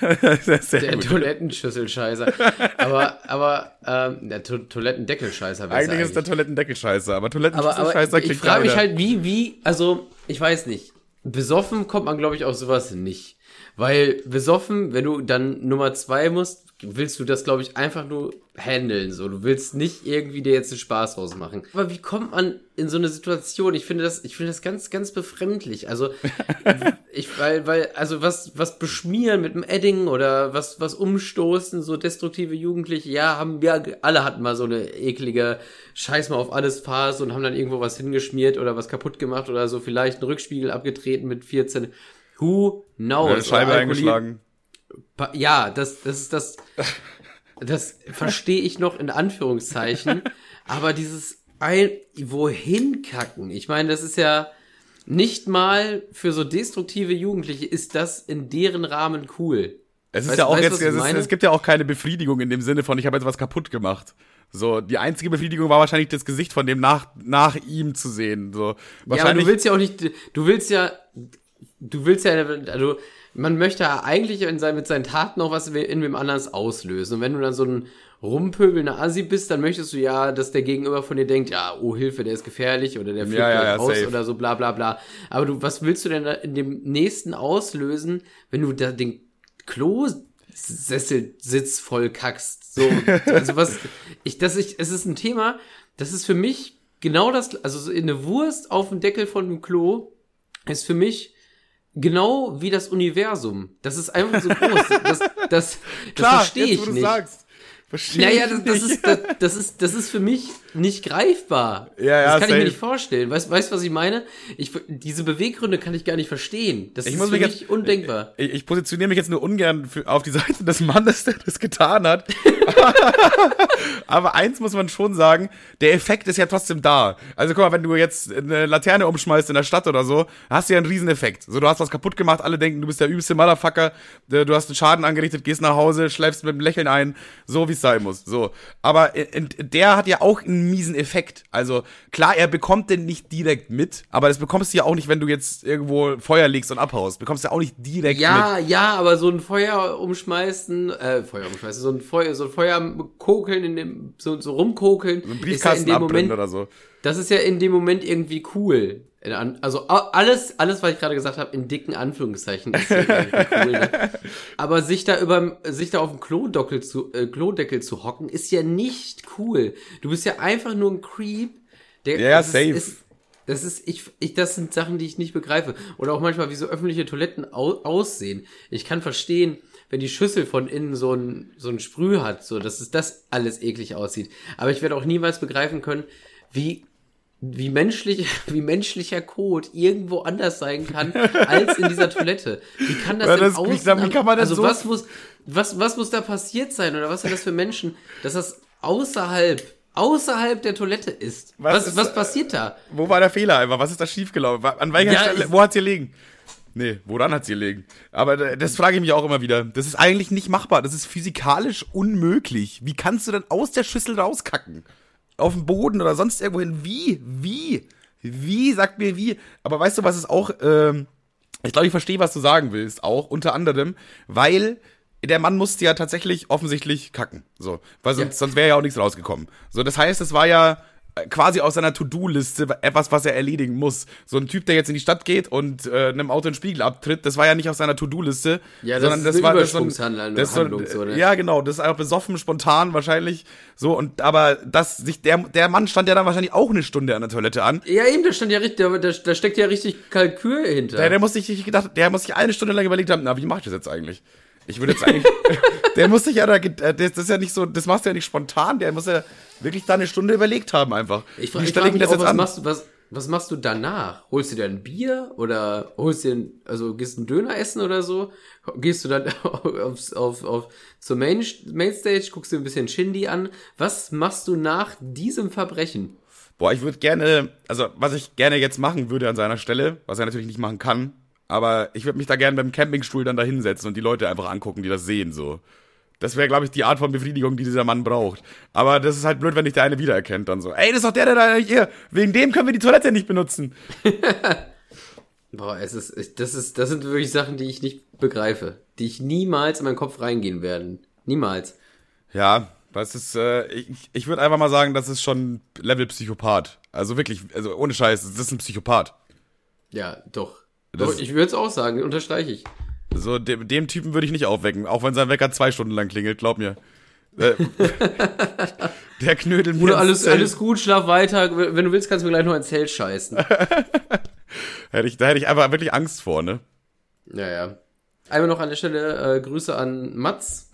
der Toilettenschüssel-Scheißer. Aber, aber, ähm, der to Toilettendeckel-Scheißer
eigentlich, eigentlich ist der Toilettendeckel-Scheißer, aber Toilettenschüssel-Scheißer
klingt Ich frage mich halt, wie, wie, also, ich weiß nicht. Besoffen kommt man, glaube ich, auf sowas nicht. Weil besoffen, wenn du dann Nummer zwei musst, willst du das, glaube ich, einfach nur handeln. So, du willst nicht irgendwie dir jetzt einen Spaß rausmachen. Aber wie kommt man in so eine Situation? Ich finde das, ich finde das ganz, ganz befremdlich. Also, ich, weil, weil, also was, was beschmieren mit dem Edding oder was, was umstoßen, so destruktive Jugendliche, ja, haben wir, alle hatten mal so eine eklige Scheiß mal auf alles Phase und haben dann irgendwo was hingeschmiert oder was kaputt gemacht oder so, vielleicht einen Rückspiegel abgetreten mit 14. Who knows? Eine
Scheibe eingeschlagen.
Ja, das, das ist das. Das verstehe ich noch in Anführungszeichen. aber dieses ein, wohin kacken? Ich meine, das ist ja nicht mal für so destruktive Jugendliche ist das in deren Rahmen cool.
Es ist weißt, ja auch weißt, jetzt, es, ist, es, gibt ja auch keine Befriedigung in dem Sinne von, ich habe jetzt was kaputt gemacht. So, die einzige Befriedigung war wahrscheinlich das Gesicht von dem nach, nach ihm zu sehen. So,
wahrscheinlich. Ja, aber du willst ja auch nicht, du willst ja, du willst ja, also, man möchte ja eigentlich in sein, mit seinen Taten noch was in wem anders auslösen. Und wenn du dann so ein rumpöbelnder Assi bist, dann möchtest du ja, dass der Gegenüber von dir denkt, ja, oh Hilfe, der ist gefährlich oder der fliegt ja, ja, ja, raus safe. oder so, bla bla bla. Aber du, was willst du denn in dem nächsten auslösen, wenn du da den Klosesselsitz voll kackst? So, also was, ich, das ich, es ist ein Thema, das ist für mich genau das, also eine Wurst auf dem Deckel von dem Klo ist für mich Genau wie das Universum. Das ist einfach so groß. Das, das, das verstehe ich nicht. Sagst. Verstehe naja, das, das, ist, das, das, ist, das ist für mich nicht greifbar. Ja, ja, das kann safe. ich mir nicht vorstellen. Weißt du, weißt, was ich meine? Ich, diese Beweggründe kann ich gar nicht verstehen. Das ich ist für mich jetzt, undenkbar.
Ich, ich, positioniere mich jetzt nur ungern für, auf die Seite des Mannes, der das getan hat. Aber eins muss man schon sagen, der Effekt ist ja trotzdem da. Also guck mal, wenn du jetzt eine Laterne umschmeißt in der Stadt oder so, hast du ja einen riesen Effekt. So, du hast was kaputt gemacht, alle denken, du bist der übelste Motherfucker, du hast einen Schaden angerichtet, gehst nach Hause, schläfst mit einem Lächeln ein, so wie es sein muss. So. Aber der hat ja auch einen miesen Effekt. Also klar, er bekommt den nicht direkt mit, aber das bekommst du ja auch nicht, wenn du jetzt irgendwo Feuer legst und abhaust. Bekommst du ja auch nicht direkt
ja, mit. Ja, ja, aber so ein Feuer umschmeißen, äh, Feuer umschmeißen, so ein Feuer, so ein Feuer kokeln in dem, so, so rumkokeln. So ein
Briefkasten
ja
Moment, oder so.
Das ist ja in dem Moment irgendwie cool. Also alles, alles, was ich gerade gesagt habe, in dicken Anführungszeichen. Ist cool, ne? Aber sich da über, sich da auf dem Klodeckel zu, äh, Klodeckel zu hocken, ist ja nicht cool. Du bist ja einfach nur ein Creep.
Der, ja, safe.
Ist, ist, das ist, ich, ich, das sind Sachen, die ich nicht begreife. Oder auch manchmal, wie so öffentliche Toiletten au aussehen. Ich kann verstehen, wenn die Schüssel von innen so ein, so ein Sprüh hat, so, dass es das alles eklig aussieht. Aber ich werde auch niemals begreifen können, wie wie menschlich, wie menschlicher Code irgendwo anders sein kann als in dieser Toilette. Wie kann das, ja, das denn außen, wie kann man das also so was muss, was, was muss da passiert sein oder was sind das für Menschen, dass das außerhalb, außerhalb der Toilette ist? Was, was, ist, was passiert da?
Wo war der Fehler einfach? Was ist da schiefgelaufen? An welcher ja, Stelle, wo hat's hier liegen? Nee, woran hat's hier liegen? Aber das frage ich mich auch immer wieder. Das ist eigentlich nicht machbar. Das ist physikalisch unmöglich. Wie kannst du denn aus der Schüssel rauskacken? Auf dem Boden oder sonst irgendwo hin. Wie? Wie? Wie? Sagt mir wie. Aber weißt du, was ist auch, ähm, ich glaube, ich verstehe, was du sagen willst, auch unter anderem, weil der Mann musste ja tatsächlich offensichtlich kacken. So. Weil sonst, ja. sonst wäre ja auch nichts rausgekommen. So, das heißt, es war ja quasi aus seiner To-Do-Liste etwas, was er erledigen muss. So ein Typ, der jetzt in die Stadt geht und äh, einem Auto einen Spiegel abtritt, das war ja nicht auf seiner To-Do-Liste.
Ja, das sondern ist das war das, so, das so,
so ne? Ja, genau, das ist einfach besoffen, spontan wahrscheinlich. So und aber das sich der der Mann stand ja dann wahrscheinlich auch eine Stunde an der Toilette an.
Ja, eben, da stand ja richtig, da, da steckt ja richtig Kalkül hinter.
Der, der muss sich gedacht, der muss sich eine Stunde lang überlegt haben, na, wie mache ich das jetzt eigentlich? Ich würde jetzt eigentlich, der muss sich ja da, äh, das ist ja nicht so, das machst du ja nicht spontan, der muss ja wirklich da eine Stunde überlegt haben einfach.
Ich frage frag mich auch, was an? machst du, was, was machst du danach? Holst du dir ein Bier oder holst du dir, ein, also gehst du einen Döner essen oder so? Gehst du dann aufs, auf, auf, zur Main, Mainstage, guckst dir ein bisschen Shindy an? Was machst du nach diesem Verbrechen?
Boah, ich würde gerne, also was ich gerne jetzt machen würde an seiner Stelle, was er natürlich nicht machen kann, aber ich würde mich da gerne beim Campingstuhl dann da hinsetzen und die Leute einfach angucken, die das sehen, so. Das wäre, glaube ich, die Art von Befriedigung, die dieser Mann braucht. Aber das ist halt blöd, wenn dich der eine wiedererkennt dann so. Ey, das ist doch der, der da hier. Wegen dem können wir die Toilette nicht benutzen.
Boah, es ist, das ist, das sind wirklich Sachen, die ich nicht begreife. Die ich niemals in meinen Kopf reingehen werden. Niemals.
Ja, das ist, äh, ich, ich würde einfach mal sagen, das ist schon Level Psychopath. Also wirklich, also ohne Scheiß, das ist ein Psychopath.
Ja, doch. Das ich würde es auch sagen, unterstreiche ich.
So, dem, dem Typen würde ich nicht aufwecken, auch wenn sein Wecker zwei Stunden lang klingelt, glaub mir. Äh, der Knödel
mir. alles, alles gut, schlaf weiter. Wenn du willst, kannst du mir gleich noch ins Zelt scheißen.
hätte ich, da hätte ich einfach wirklich Angst vor, ne?
Ja, ja. Einmal noch an der Stelle äh, Grüße an Mats.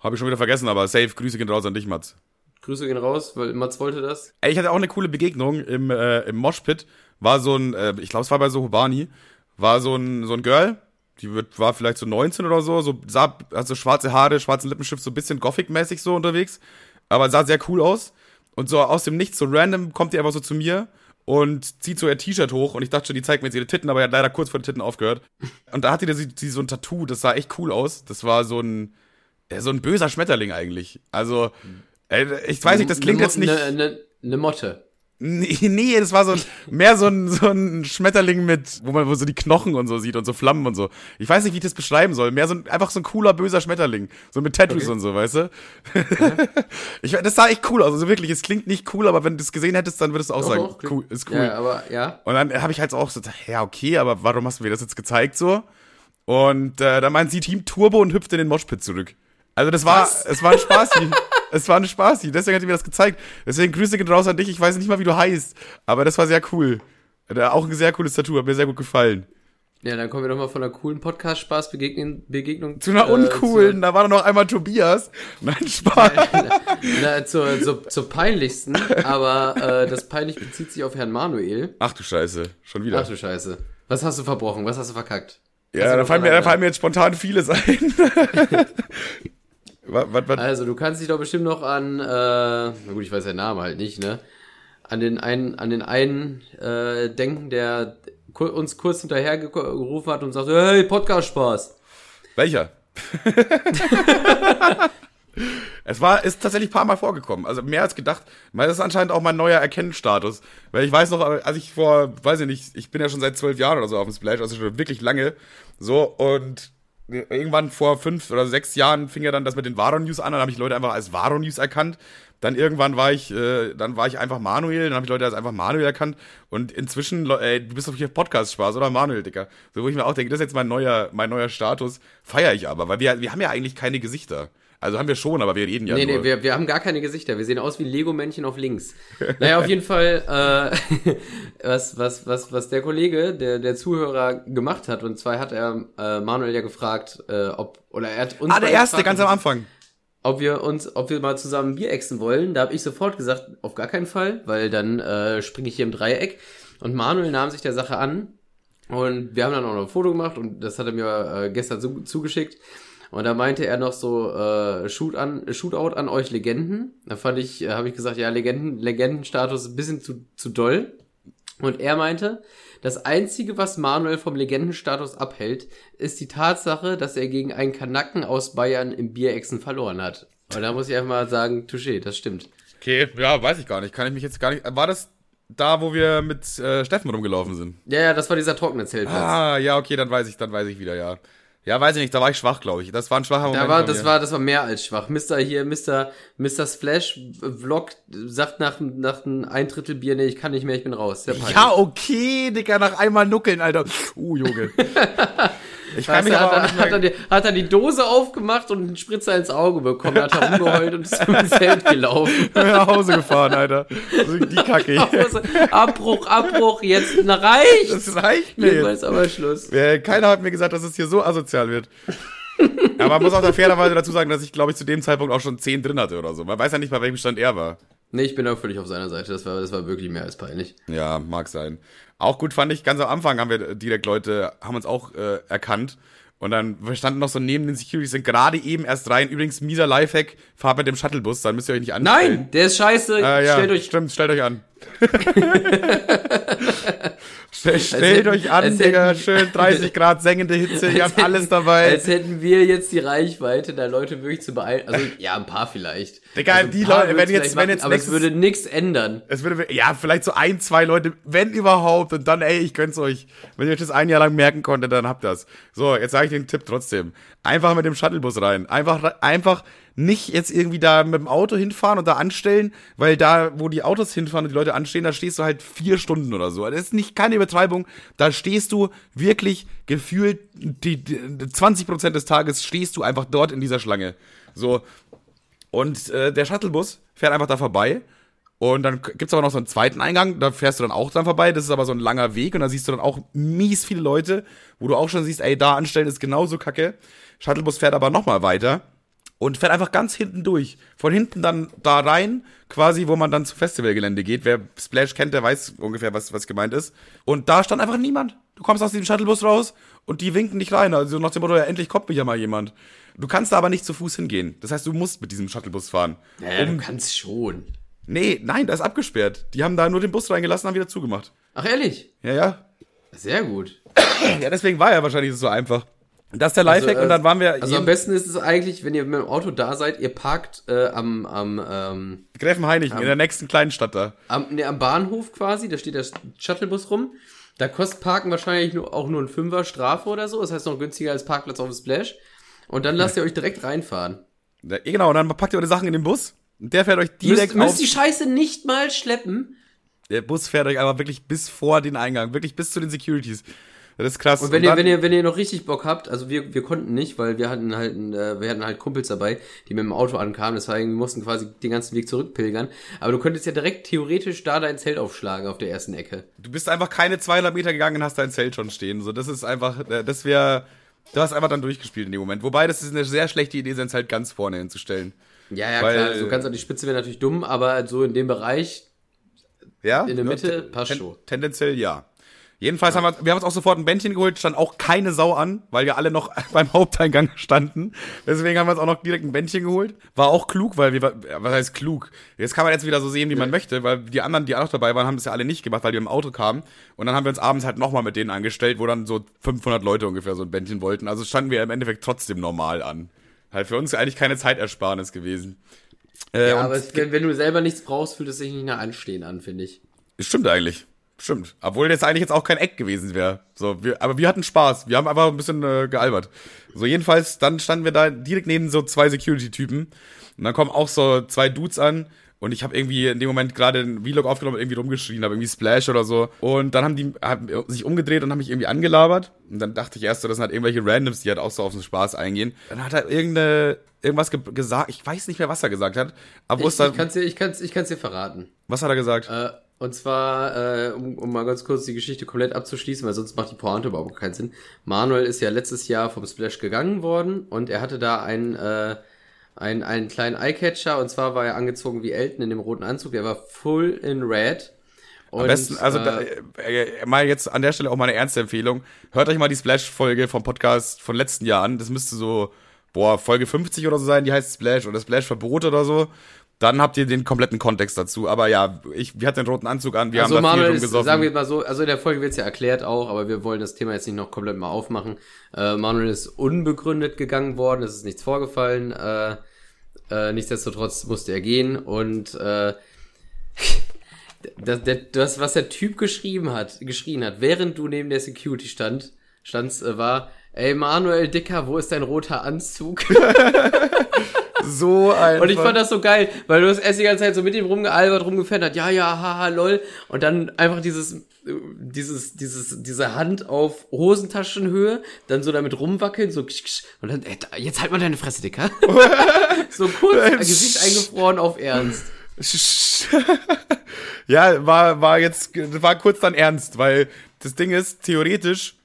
Habe ich schon wieder vergessen, aber safe, Grüße gehen raus an dich, Mats.
Grüße gehen raus, weil Mats wollte das.
Ey, ich hatte auch eine coole Begegnung im, äh, im Moshpit. War so ein, äh, ich glaube, es war bei Sohobani war so ein, so ein Girl, die wird, war vielleicht so 19 oder so, so sah, hat so schwarze Haare, schwarzen Lippenstift, so ein bisschen Gothic-mäßig so unterwegs, aber sah sehr cool aus. Und so aus dem Nichts, so random, kommt die einfach so zu mir und zieht so ihr T-Shirt hoch und ich dachte schon, die zeigt mir jetzt ihre Titten, aber er hat leider kurz vor den Titten aufgehört. Und da hatte die, die so ein Tattoo, das sah echt cool aus. Das war so ein, so ein böser Schmetterling eigentlich. Also, ich weiß nicht, das klingt
ne,
jetzt nicht.
Eine ne, ne Motte.
Nee, nee, das war so ein, mehr so ein, so ein Schmetterling mit, wo man wo so die Knochen und so sieht und so Flammen und so. Ich weiß nicht, wie ich das beschreiben soll. Mehr so ein, einfach so ein cooler, böser Schmetterling. So mit Tattoos okay. und so, weißt du? Ja. ich, das sah echt cool aus. Also wirklich, es klingt nicht cool, aber wenn du es gesehen hättest, dann würdest du auch, auch sagen, auch cool, ist cool.
Ja, aber, ja.
Und dann habe ich halt auch so, ja, okay, aber warum hast du mir das jetzt gezeigt so? Und äh, dann meint sie Team Turbo und hüpft in den Moshpit zurück. Also das war, Was? es war ein Spaß. es war ein Spaß. Deswegen hat sie mir das gezeigt. Deswegen Grüße gehen raus an dich. Ich weiß nicht mal, wie du heißt. Aber das war sehr cool. Auch ein sehr cooles Tattoo. Hat mir sehr gut gefallen.
Ja, dann kommen wir doch mal von einer coolen Podcast-Spaß-Begegnung Begegnung,
zu einer äh, uncoolen. Zu, da war doch noch einmal Tobias. Nein, Spaß.
Na, na, zur, zur, zur peinlichsten, aber äh, das peinlich bezieht sich auf Herrn Manuel.
Ach du Scheiße, schon wieder.
Ach du Scheiße. Was hast du verbrochen? Was hast du verkackt?
Ja, da fallen, mir, da fallen mir jetzt spontan vieles ein.
Was, was, was? Also, du kannst dich doch bestimmt noch an, äh, na gut, ich weiß den Namen halt nicht, ne? An den einen, an den einen äh, denken, der uns kurz hinterher gerufen hat und sagte, hey, Podcast-Spaß.
Welcher? es war, ist tatsächlich ein paar Mal vorgekommen. Also mehr als gedacht. Das ist anscheinend auch mein neuer Erkennungsstatus. Weil ich weiß noch, als ich vor, weiß ich nicht, ich bin ja schon seit zwölf Jahren oder so auf dem Splash, also schon wirklich lange. So, und irgendwann vor fünf oder sechs Jahren fing ja dann das mit den Varo News an, dann habe ich Leute einfach als Varo News erkannt. Dann irgendwann war ich, äh, dann war ich einfach Manuel, dann habe ich Leute als einfach Manuel erkannt. Und inzwischen, ey, du bist doch hier Podcast-Spaß, oder Manuel, Dicker? So, wo ich mir auch denke, das ist jetzt mein neuer, mein neuer Status. Feiere ich aber, weil wir, wir haben ja eigentlich keine Gesichter. Also haben wir schon, aber wir reden ja
nee,
nur.
Nee, wir, wir haben gar keine Gesichter. Wir sehen aus wie Lego-Männchen auf links. naja, auf jeden Fall, äh, was, was, was, was der Kollege, der, der Zuhörer gemacht hat, und zwar hat er äh, Manuel ja gefragt, äh, ob, oder er hat uns.
Ah, der erste, gefragt, ganz am Anfang.
Ob wir uns, ob wir mal zusammen Bier exen wollen. Da habe ich sofort gesagt, auf gar keinen Fall, weil dann äh, springe ich hier im Dreieck. Und Manuel nahm sich der Sache an. Und wir haben dann auch noch ein Foto gemacht und das hat er mir äh, gestern zu, zugeschickt. Und da meinte er noch so, äh, Shoot an, Shootout an euch Legenden. Da fand ich, äh, habe ich gesagt, ja, Legenden, Legendenstatus ein bisschen zu, zu doll. Und er meinte, das einzige, was Manuel vom Legendenstatus abhält, ist die Tatsache, dass er gegen einen Kanacken aus Bayern im Bierechsen verloren hat. Und da muss ich einfach mal sagen, touché, das stimmt.
Okay, ja, weiß ich gar nicht. Kann ich mich jetzt gar nicht. War das da, wo wir mit äh, Steffen rumgelaufen sind?
Ja, ja, das war dieser trockene Zeltplatz.
Ah, ja, okay, dann weiß ich, dann weiß ich wieder, ja. Ja, weiß ich nicht, da war ich schwach, glaube ich. Das war ein schwacher
Moment. Da war, das war, das war mehr als schwach. Mr. hier, Mr. Mr. Splash Vlog sagt nach, nach ein Drittel Bier, nee, ich kann nicht mehr, ich bin raus.
ja, okay, Digga, nach einmal nuckeln, Alter. Uh, Junge. Ich kann mich
er,
aber
hat,
nicht
hat, er, die, hat er die Dose aufgemacht und einen Spritzer ins Auge bekommen, hat er rumgeheult und ist zum Zelt gelaufen.
nach Hause gefahren, Alter. Also die Kacke.
Abbruch, Abbruch, jetzt na, reicht.
Das reicht mir
Jetzt ist aber Schluss.
Keiner hat mir gesagt, dass es hier so asozial wird. Aber man muss auch fairerweise dazu sagen, dass ich, glaube ich, zu dem Zeitpunkt auch schon 10 drin hatte oder so. Man weiß ja nicht, bei welchem Stand er war.
Nee, ich bin auch völlig auf seiner Seite. Das war, das war wirklich mehr als peinlich.
Ja, mag sein. Auch gut fand ich, ganz am Anfang haben wir direkt Leute, haben uns auch äh, erkannt. Und dann wir standen noch so neben den Securities, sind gerade eben erst rein. Übrigens, mieser Lifehack, fahrt mit dem Shuttlebus, dann müsst ihr euch nicht anstellen.
Nein, der ist scheiße.
Äh, ja,
Stellt euch
stimmt, stellt euch an. Stell, stellt
hätten-
euch an, Digga,
hätten-
schön 30 Grad sengende Hitze, ihr habt alles dabei.
Als hätten wir jetzt die Reichweite, da Leute wirklich zu beeilen. Also, ja, ein paar vielleicht.
Digga,
also,
die Leute, wenn jetzt- wenn
machen,
jetzt
Aber es
nächstes-
würde nichts ändern.
Es würde, ja, vielleicht so ein, zwei Leute, wenn überhaupt, und dann, ey, ich gönn's euch. Wenn ihr euch das ein Jahr lang merken konntet, dann habt das. So, jetzt sage ich den Tipp trotzdem. Einfach mit dem Shuttlebus rein. Einfach, einfach nicht jetzt irgendwie da mit dem Auto hinfahren und da anstellen, weil da, wo die Autos hinfahren und die Leute anstehen, da stehst du halt vier Stunden oder so. Das ist nicht keine Übertreibung. Da stehst du wirklich gefühlt die, die 20 Prozent des Tages stehst du einfach dort in dieser Schlange. So. Und äh, der Shuttlebus fährt einfach da vorbei. Und dann gibt's aber noch so einen zweiten Eingang, da fährst du dann auch dran vorbei. Das ist aber so ein langer Weg und da siehst du dann auch mies viele Leute, wo du auch schon siehst, ey, da anstellen ist genauso kacke. Shuttlebus fährt aber nochmal weiter und fährt einfach ganz hinten durch. Von hinten dann da rein, quasi, wo man dann zum Festivalgelände geht. Wer Splash kennt, der weiß ungefähr, was, was gemeint ist. Und da stand einfach niemand. Du kommst aus diesem Shuttlebus raus und die winken dich rein. Also nach dem Motto, ja, endlich kommt mich ja mal jemand. Du kannst da aber nicht zu Fuß hingehen. Das heißt, du musst mit diesem Shuttlebus fahren.
Ja, du kannst schon.
Nee, nein, da ist abgesperrt. Die haben da nur den Bus reingelassen, haben wieder zugemacht.
Ach, ehrlich?
Ja, ja.
Sehr gut.
Ja, deswegen war ja wahrscheinlich so einfach. Das ist der Lifehack
äh,
und dann waren wir
Also am besten ist es eigentlich, wenn ihr mit dem Auto da seid, ihr parkt äh, am, am, ähm,
Gräfenhainichen in der nächsten kleinen Stadt da.
am, nee, am Bahnhof quasi, da steht der Shuttlebus rum. Da kostet Parken wahrscheinlich nur, auch nur ein Fünfer Strafe oder so. Das heißt noch günstiger als Parkplatz auf dem Splash. Und dann lasst ihr euch direkt reinfahren.
Ja, genau, und dann packt ihr eure Sachen in den Bus und der fährt euch direkt
Müsst,
auf.
müsst die Scheiße nicht mal schleppen.
Der Bus fährt euch aber wirklich bis vor den Eingang, wirklich bis zu den Securities. Das ist krass.
Und wenn ihr,
dann-
wenn ihr, wenn ihr noch richtig Bock habt, also wir, wir konnten nicht, weil wir hatten halt, äh, wir hatten halt Kumpels dabei, die mit dem Auto ankamen. Das heißt, wir mussten quasi den ganzen Weg zurückpilgern. Aber du könntest ja direkt theoretisch da dein Zelt aufschlagen auf der ersten Ecke.
du bist einfach keine 200 Meter gegangen und hast dein Zelt schon stehen. So, das ist einfach, äh, das wäre, du hast einfach dann durchgespielt in dem Moment. Wobei, das ist eine sehr schlechte Idee, sein Zelt ganz vorne hinzustellen.
Ja, ja,
Weil-
klar, so ganz an die Spitze wäre natürlich dumm, aber so in dem Bereich,
Ja?
In der
Ja,
Mitte passt
ten-
schon.
Tendenziell ja. Jedenfalls haben wir, wir haben uns auch sofort ein Bändchen geholt, stand auch keine Sau an, weil wir alle noch beim Haupteingang standen. Deswegen haben wir uns auch noch direkt ein Bändchen geholt. War auch klug, weil wir, was heißt klug? Jetzt kann man jetzt wieder so sehen, wie man möchte, weil die anderen, die auch dabei waren, haben das ja alle nicht gemacht, weil die im Auto kamen. Und dann haben wir uns abends halt nochmal mit denen angestellt, wo dann so 500 Leute ungefähr so ein Bändchen wollten. Also standen wir im Endeffekt trotzdem normal an. Halt für uns eigentlich keine Zeitersparnis gewesen. Äh,
ja, aber es, wenn, wenn du selber nichts brauchst, fühlt es sich nicht nach Anstehen an, finde ich.
Stimmt eigentlich. Stimmt. Obwohl das eigentlich jetzt auch kein Eck gewesen wäre. So, wir, aber wir hatten Spaß. Wir haben einfach ein bisschen äh, gealbert. So, jedenfalls, dann standen wir da direkt neben so zwei Security-Typen. Und dann kommen auch so zwei Dudes an. Und ich habe irgendwie in dem Moment gerade einen Vlog aufgenommen und irgendwie rumgeschrien, habe irgendwie Splash oder so. Und dann haben die haben sich umgedreht und haben mich irgendwie angelabert. Und dann dachte ich erst so, das sind halt irgendwelche Randoms, die halt auch so auf den Spaß eingehen. Dann hat er irgendeine, irgendwas ge gesagt. Ich weiß nicht mehr, was er gesagt hat. Aber wo
Ich, ich kann es dir, ich kann's, ich kann's dir verraten.
was hat er gesagt?
Äh, und zwar, äh, um, um mal ganz kurz die Geschichte komplett abzuschließen, weil sonst macht die Pointe überhaupt keinen Sinn. Manuel ist ja letztes Jahr vom Splash gegangen worden und er hatte da einen, äh, einen, einen kleinen Eyecatcher und zwar war er angezogen wie Elton in dem roten Anzug. Er war full in red. Und,
Am besten, also
äh,
da, äh, mal jetzt an der Stelle auch mal eine ernste Empfehlung. Hört euch mal die Splash-Folge vom Podcast von letzten Jahr an. Das müsste so, boah, Folge 50 oder so sein, die heißt Splash oder Splash-Verbot oder so. Dann habt ihr den kompletten Kontext dazu. Aber ja, ich, wir hatten den roten Anzug an, wir
also
haben da viel
Manuel ist,
rumgesoffen.
sagen wir mal so, also in der Folge wird's ja erklärt auch, aber wir wollen das Thema jetzt nicht noch komplett mal aufmachen. Äh, Manuel ist unbegründet gegangen worden, es ist nichts vorgefallen. Äh, äh, nichtsdestotrotz musste er gehen und äh, das, das, das, was der Typ geschrieben hat, geschrien hat, während du neben der Security stand, standst, äh, war, ey Manuel Dicker, wo ist dein roter Anzug?
So einfach.
Und ich fand das so geil, weil du hast erst die ganze Zeit so mit ihm rumgealbert, rumgefändert, ja, ja, haha, lol. Und dann einfach dieses, dieses, dieses, diese Hand auf Hosentaschenhöhe, dann so damit rumwackeln, so, ksch, ksch, und dann, ey, jetzt halt mal deine Fresse, Dicker. so kurz, Gesicht eingefroren auf Ernst.
ja, war, war jetzt, war kurz dann ernst, weil das Ding ist, theoretisch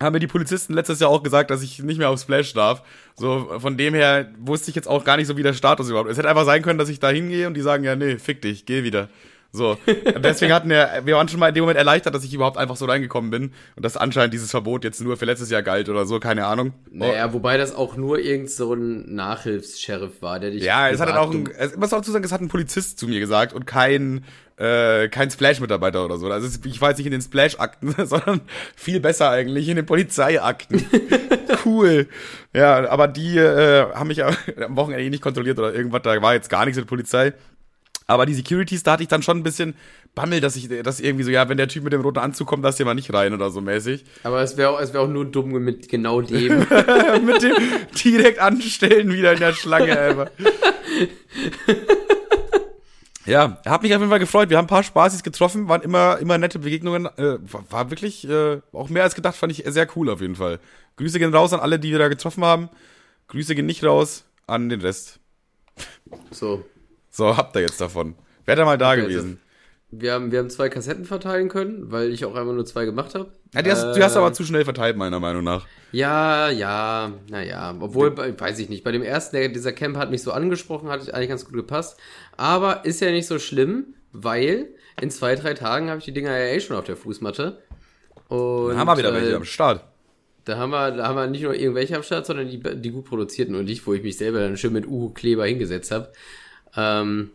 haben mir die Polizisten letztes Jahr auch gesagt, dass ich nicht mehr auf Splash darf. So, von dem her wusste ich jetzt auch gar nicht so, wie der Status überhaupt ist. Es hätte einfach sein können, dass ich da hingehe und die sagen, ja, nee, fick dich, geh wieder. So. Deswegen hatten wir, wir waren schon mal in dem Moment erleichtert, dass ich überhaupt einfach so reingekommen bin und dass anscheinend dieses Verbot jetzt nur für letztes Jahr galt oder so, keine Ahnung.
Naja, wobei das auch nur irgend so ein Nachhilfs-Sheriff war, der dich.
Ja, es hat dann auch ein, es muss auch zu sagen, es hat ein Polizist zu mir gesagt und kein, äh, kein Splash-Mitarbeiter oder so. Also ich jetzt nicht in den Splash-Akten, sondern viel besser eigentlich in den Polizeiakten. cool. Ja, aber die äh, haben mich am Wochenende nicht kontrolliert oder irgendwas, da war jetzt gar nichts mit Polizei. Aber die Securities, da hatte ich dann schon ein bisschen Bammel, dass ich das irgendwie so, ja, wenn der Typ mit dem roten Anzug kommt, lass dir mal nicht rein oder so mäßig.
Aber es wäre es wär auch nur dumm mit genau dem.
mit dem direkt anstellen wieder in der Schlange, einfach. ja, hat mich auf jeden Fall gefreut. Wir haben ein paar Spaßis getroffen, waren immer, immer nette Begegnungen. Äh, war, war wirklich äh, auch mehr als gedacht, fand ich sehr cool auf jeden Fall. Grüße gehen raus an alle, die wir da getroffen haben. Grüße gehen nicht raus an den Rest.
So.
So, habt ihr jetzt davon. Wäre da mal da
Okay,
gewesen.
Wir haben, wir haben zwei Kassetten verteilen können, weil ich auch einfach nur zwei gemacht habe.
Ja, die hast, du hast aber zu schnell verteilt, meiner Meinung nach.
Ja, ja, naja. Obwohl, bei- weiß ich nicht. Bei dem ersten, der, dieser Camp hat mich so angesprochen, hat eigentlich ganz gut gepasst. Aber ist ja nicht so schlimm, weil in zwei, drei Tagen habe ich die Dinger ja eh schon auf der Fußmatte. Und,
Dann haben wir wieder
äh,
welche am Start.
Da haben wir, da haben wir nicht nur irgendwelche am Start, sondern die, die gut produzierten und nicht, wo ich mich selber dann schön mit Uhu-Kleber hingesetzt habe. Ähm,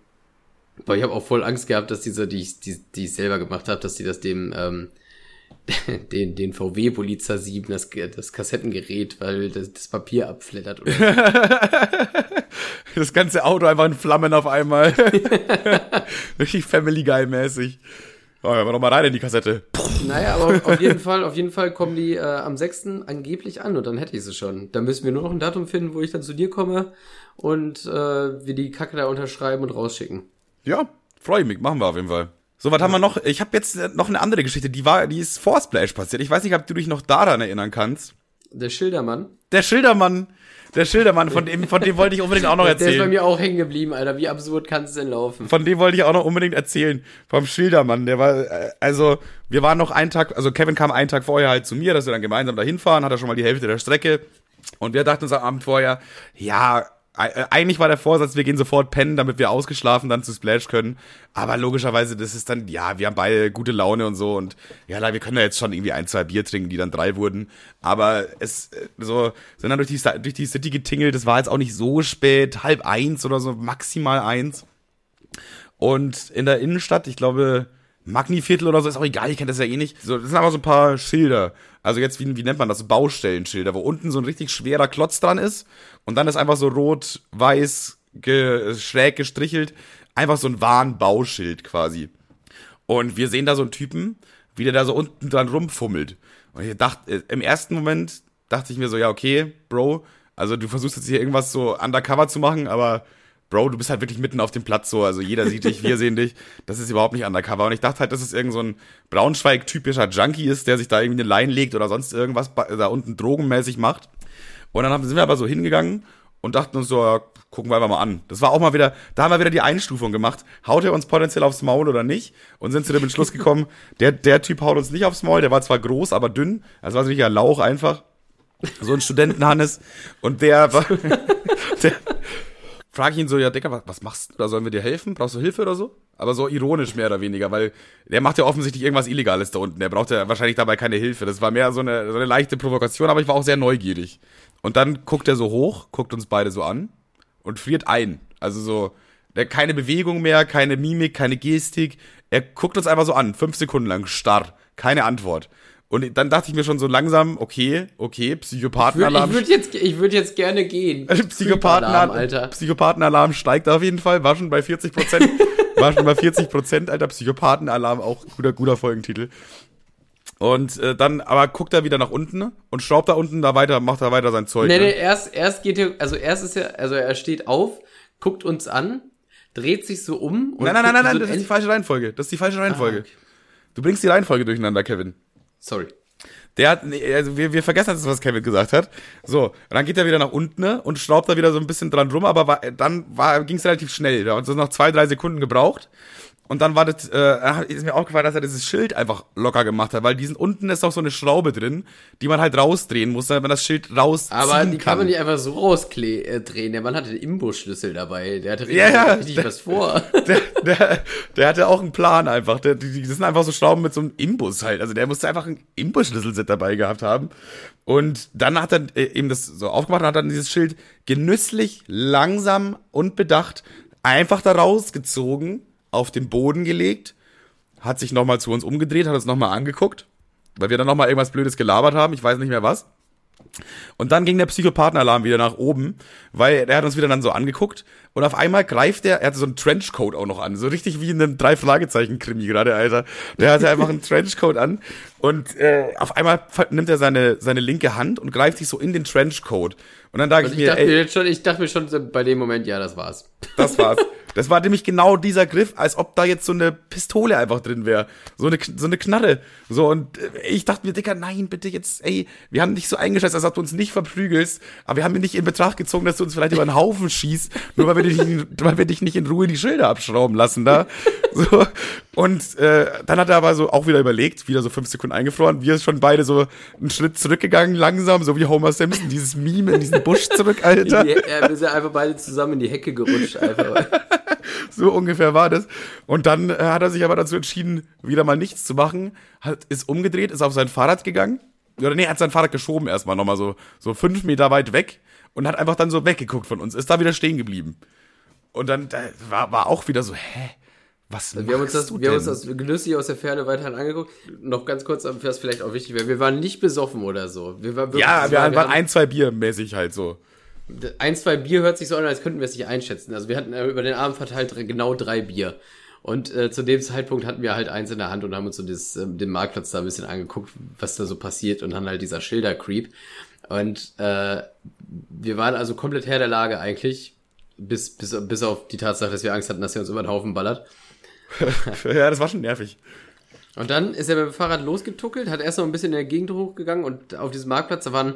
aber ich habe auch voll Angst gehabt, dass diese, die ich, die, die ich selber gemacht habe, dass die das dem, ähm, den, den VW Polizei 7, das, das Kassettengerät, weil das, das Papier abflattert. Oder
Das ganze Auto einfach in Flammen auf einmal. Richtig Family Guy mäßig. Oh, hören wir doch mal rein in die Kassette.
naja, aber auf jeden Fall, auf jeden Fall kommen die äh, am 6. angeblich an und dann hätte ich sie schon. Dann müssen wir nur noch ein Datum finden, wo ich dann zu dir komme und äh, wir die Kacke da unterschreiben und rausschicken.
Ja, freue ich mich, machen wir auf jeden Fall. So, was haben wir noch? Ich habe jetzt noch eine andere Geschichte, die war, die ist vor Splash passiert. Ich weiß nicht, ob du dich noch daran erinnern kannst.
Der Schildermann.
Der Schildermann, der Schildermann, von dem, von dem wollte ich unbedingt auch noch
Der ist bei
erzählen.
mir auch hängen geblieben, Alter. Wie absurd kann es denn laufen?
Von dem wollte ich auch noch unbedingt erzählen. Vom Schildermann, der war, äh, also, wir waren noch einen Tag, also Kevin kam einen Tag vorher halt zu mir, dass wir dann gemeinsam dahin fahren, hat er schon mal die Hälfte der Strecke. Und wir dachten uns am Abend vorher, ja, eigentlich war der Vorsatz, wir gehen sofort pennen, damit wir ausgeschlafen dann zu Splash können. Aber logischerweise, das ist dann, ja, wir haben beide gute Laune und so und ja, wir können ja jetzt schon irgendwie ein, zwei Bier trinken, die dann drei wurden. Aber es, äh, so, sind dann durch die, durch die City getingelt, das war jetzt auch nicht so spät, halb eins oder so, maximal eins. Und in der Innenstadt, ich glaube, Magniviertel oder so, ist auch egal, ich kenne das ja eh nicht. So, das sind aber so ein paar Schilder. Also jetzt, wie, wie nennt man das? Baustellenschilder, wo unten so ein richtig schwerer Klotz dran ist und dann ist einfach so rot, weiß, ge, schräg gestrichelt. Einfach so ein Warnbauschild quasi. Und wir sehen da so einen Typen, wie der da so unten dran rumfummelt. Und ich dachte, äh, im ersten Moment dachte ich mir so, ja, okay, Bro, also du versuchst jetzt hier irgendwas so undercover zu machen, aber Bro, du bist halt wirklich mitten auf dem Platz so, also jeder sieht dich, wir sehen dich. Das ist überhaupt nicht undercover. Und ich dachte halt, dass es irgend so ein Braunschweig-typischer Junkie ist, der sich da irgendwie eine Line legt oder sonst irgendwas da unten drogenmäßig macht. Und dann sind wir aber so hingegangen und dachten uns so, ja, gucken wir einfach mal an. Das war auch mal wieder, da haben wir wieder die Einstufung gemacht. Haut er uns potenziell aufs Maul oder nicht? Und sind zu dem Entschluss gekommen, der, der Typ haut uns nicht aufs Maul, der war zwar groß, aber dünn. Also war richtig ein Lauch einfach. So ein Studentenhannes. Und der war, der, frage ich ihn so, ja, Dicker, was, was machst du da? Sollen wir dir helfen? Brauchst du Hilfe oder so? Aber so ironisch mehr oder weniger, weil der macht ja offensichtlich irgendwas Illegales da unten. Der braucht ja wahrscheinlich dabei keine Hilfe. Das war mehr so eine, so eine leichte Provokation, aber ich war auch sehr neugierig. Und dann guckt er so hoch, guckt uns beide so an und friert ein. Also so, der keine Bewegung mehr, keine Mimik, keine Gestik. Er guckt uns einfach so an, fünf Sekunden lang, starr, keine Antwort. Und dann dachte ich mir schon so langsam, okay, okay,
Ich würde
Psychopathenalarm.
würd jetzt, ich würd jetzt gerne gehen.
Psychopathenalarm,
Alter.
Psychopathenalarm steigt auf jeden Fall, war schon bei 40 Prozent, war schon bei 40 Prozent, Alter, Psychopathenalarm, auch guter, guter Folgentitel. Und äh, dann aber guckt er wieder nach unten und schraubt da unten da weiter, macht da weiter sein Zeug.
Nee,
ne?
nee, erst, erst geht er, also erst ist er, also er steht auf, guckt uns an, dreht sich so um. Und
Nein, nein, nein, nein, nein,
guckt
das
so
ist die falsche Reihenfolge. Das ist die falsche Reihenfolge.
Ah, okay.
Du bringst die Reihenfolge durcheinander, Kevin.
Sorry.
Der hat, nee, also wir, wir vergessen jetzt, was Kevin gesagt hat. So, und dann geht er wieder nach unten ne, und schraubt da wieder so ein bisschen dran rum, aber war, dann war, ging es relativ schnell. Da hat uns noch zwei, drei Sekunden gebraucht. Und dann war das, äh, ist mir aufgefallen, dass er dieses Schild einfach locker gemacht hat, weil diesen unten ist auch so eine Schraube drin, die man halt rausdrehen muss, damit man das Schild rausziehen
Aber die
kann.
kann man nicht einfach so rausdrehen. Der Mann hatte den Imbusschlüssel dabei. Der hatte richtig,
Ja, ja.
richtig was vor.
der, der, der hatte auch einen Plan einfach. Der, die, das sind einfach so Schrauben mit so einem Imbus halt. Also der musste einfach einen Imbusschlüsselset dabei gehabt haben. Und dann hat er äh, eben das so aufgemacht und hat dann dieses Schild genüsslich, langsam und bedacht einfach da rausgezogen, auf den Boden gelegt, hat sich nochmal zu uns umgedreht, hat uns nochmal angeguckt, weil wir dann nochmal irgendwas Blödes gelabert haben, ich weiß nicht mehr was. Und dann ging der Psychopathenalarm wieder nach oben, weil er hat uns wieder dann so angeguckt und auf einmal greift er, er hatte so einen Trenchcoat auch noch an, so richtig wie in einem drei Fragezeichen Krimi gerade, Alter. Der hatte einfach einen Trenchcoat an und äh, auf einmal nimmt er seine seine linke Hand und greift sich so in den Trenchcoat. Und dann dachte
Und
ich
ich
mir,
dachte
ey,
mir jetzt schon, ich dachte mir schon bei dem Moment, ja, das war's.
das war's. Das war nämlich genau dieser Griff, als ob da jetzt so eine Pistole einfach drin wäre. So eine, so eine Knarre. So, und äh, ich dachte mir, Dicker, nein, bitte jetzt, ey, wir haben dich so eingeschätzt, als ob du uns nicht verprügelst, aber wir haben nicht in Betracht gezogen, dass du uns vielleicht über den Haufen schießt, nur weil wir dich, nicht- weil wir dich nicht in Ruhe die Schilder abschrauben lassen da. So. Und äh, dann hat er aber so auch wieder überlegt, wieder so fünf Sekunden eingefroren. Wir sind schon beide so einen Schritt zurückgegangen, langsam, so wie Homer Simpson, dieses Meme in diesen Busch zurück, Alter.
Die, ja, wir sind einfach beide zusammen in die Hecke gerutscht. Einfach.
So ungefähr war das. Und dann äh, hat er sich aber dazu entschieden, wieder mal nichts zu machen, hat, ist umgedreht, ist auf sein Fahrrad gegangen. Oder nee, hat sein Fahrrad geschoben erstmal nochmal so, so fünf Meter weit weg und hat einfach dann so weggeguckt von uns, ist da wieder stehen geblieben. Und dann da war, war auch wieder so, hä? Was
Wir haben uns das, wir haben uns
denn?
das genüsslich aus der Ferne weiterhin angeguckt. Noch ganz kurz, das vielleicht auch wichtig wäre. Wir waren nicht besoffen oder so. Wir waren wirklich,
ja, wir
war-
waren
haben-
ein, zwei Bier mäßig halt so.
ein, zwei Bier hört sich so an, als könnten wir es nicht einschätzen. Also wir hatten äh, über den Abend verteilt genau drei Bier. Und äh, zu dem Zeitpunkt hatten wir halt eins in der Hand und haben uns so das, ähm, den Marktplatz da ein bisschen angeguckt, was da so passiert und dann halt dieser Schilder-Creep. Und äh, wir waren also komplett Herr der Lage eigentlich, bis, bis, bis auf die Tatsache, dass wir Angst hatten, dass er uns über den Haufen ballert.
ja, das war schon nervig.
Und dann ist er mit dem Fahrrad losgetuckelt, hat erst noch ein bisschen in der Gegend hochgegangen und auf diesem Marktplatz, da waren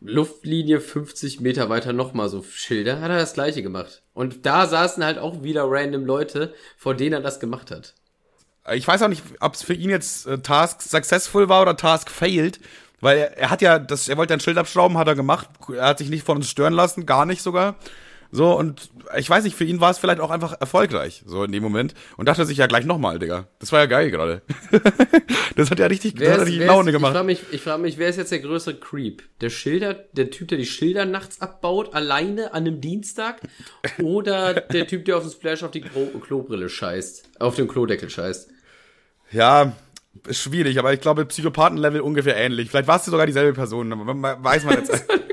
Luftlinie 50 Meter weiter nochmal so Schilder, hat er das gleiche gemacht. Und da saßen halt auch wieder random Leute, vor denen er das gemacht hat.
Ich weiß auch nicht, ob es für ihn jetzt äh, Task successful war oder Task failed, weil er, er hat ja, das, er wollte ein Schild abschrauben, hat er gemacht. Er hat sich nicht von uns stören lassen, gar nicht sogar. So, und ich weiß nicht, für ihn war es vielleicht auch einfach erfolgreich, so in dem Moment. Und dachte sich ja gleich nochmal, Digga. Das war ja geil gerade. das hat ja richtig, das hat
ist-
richtig
wer
Laune
ist, Ich
gemacht.
frage mich, ich frag mich, wer ist jetzt der größere Creep? Der Schilder, der Typ, der die Schilder nachts abbaut, alleine an einem Dienstag? Oder der Typ, der auf dem Splash auf die Klo Klobrille scheißt? Auf dem Klodeckel scheißt?
Ja, ist schwierig, aber ich glaube, Psychopathenlevel ungefähr ähnlich. Vielleicht warst du sogar dieselbe Person, aber man- weiß man jetzt.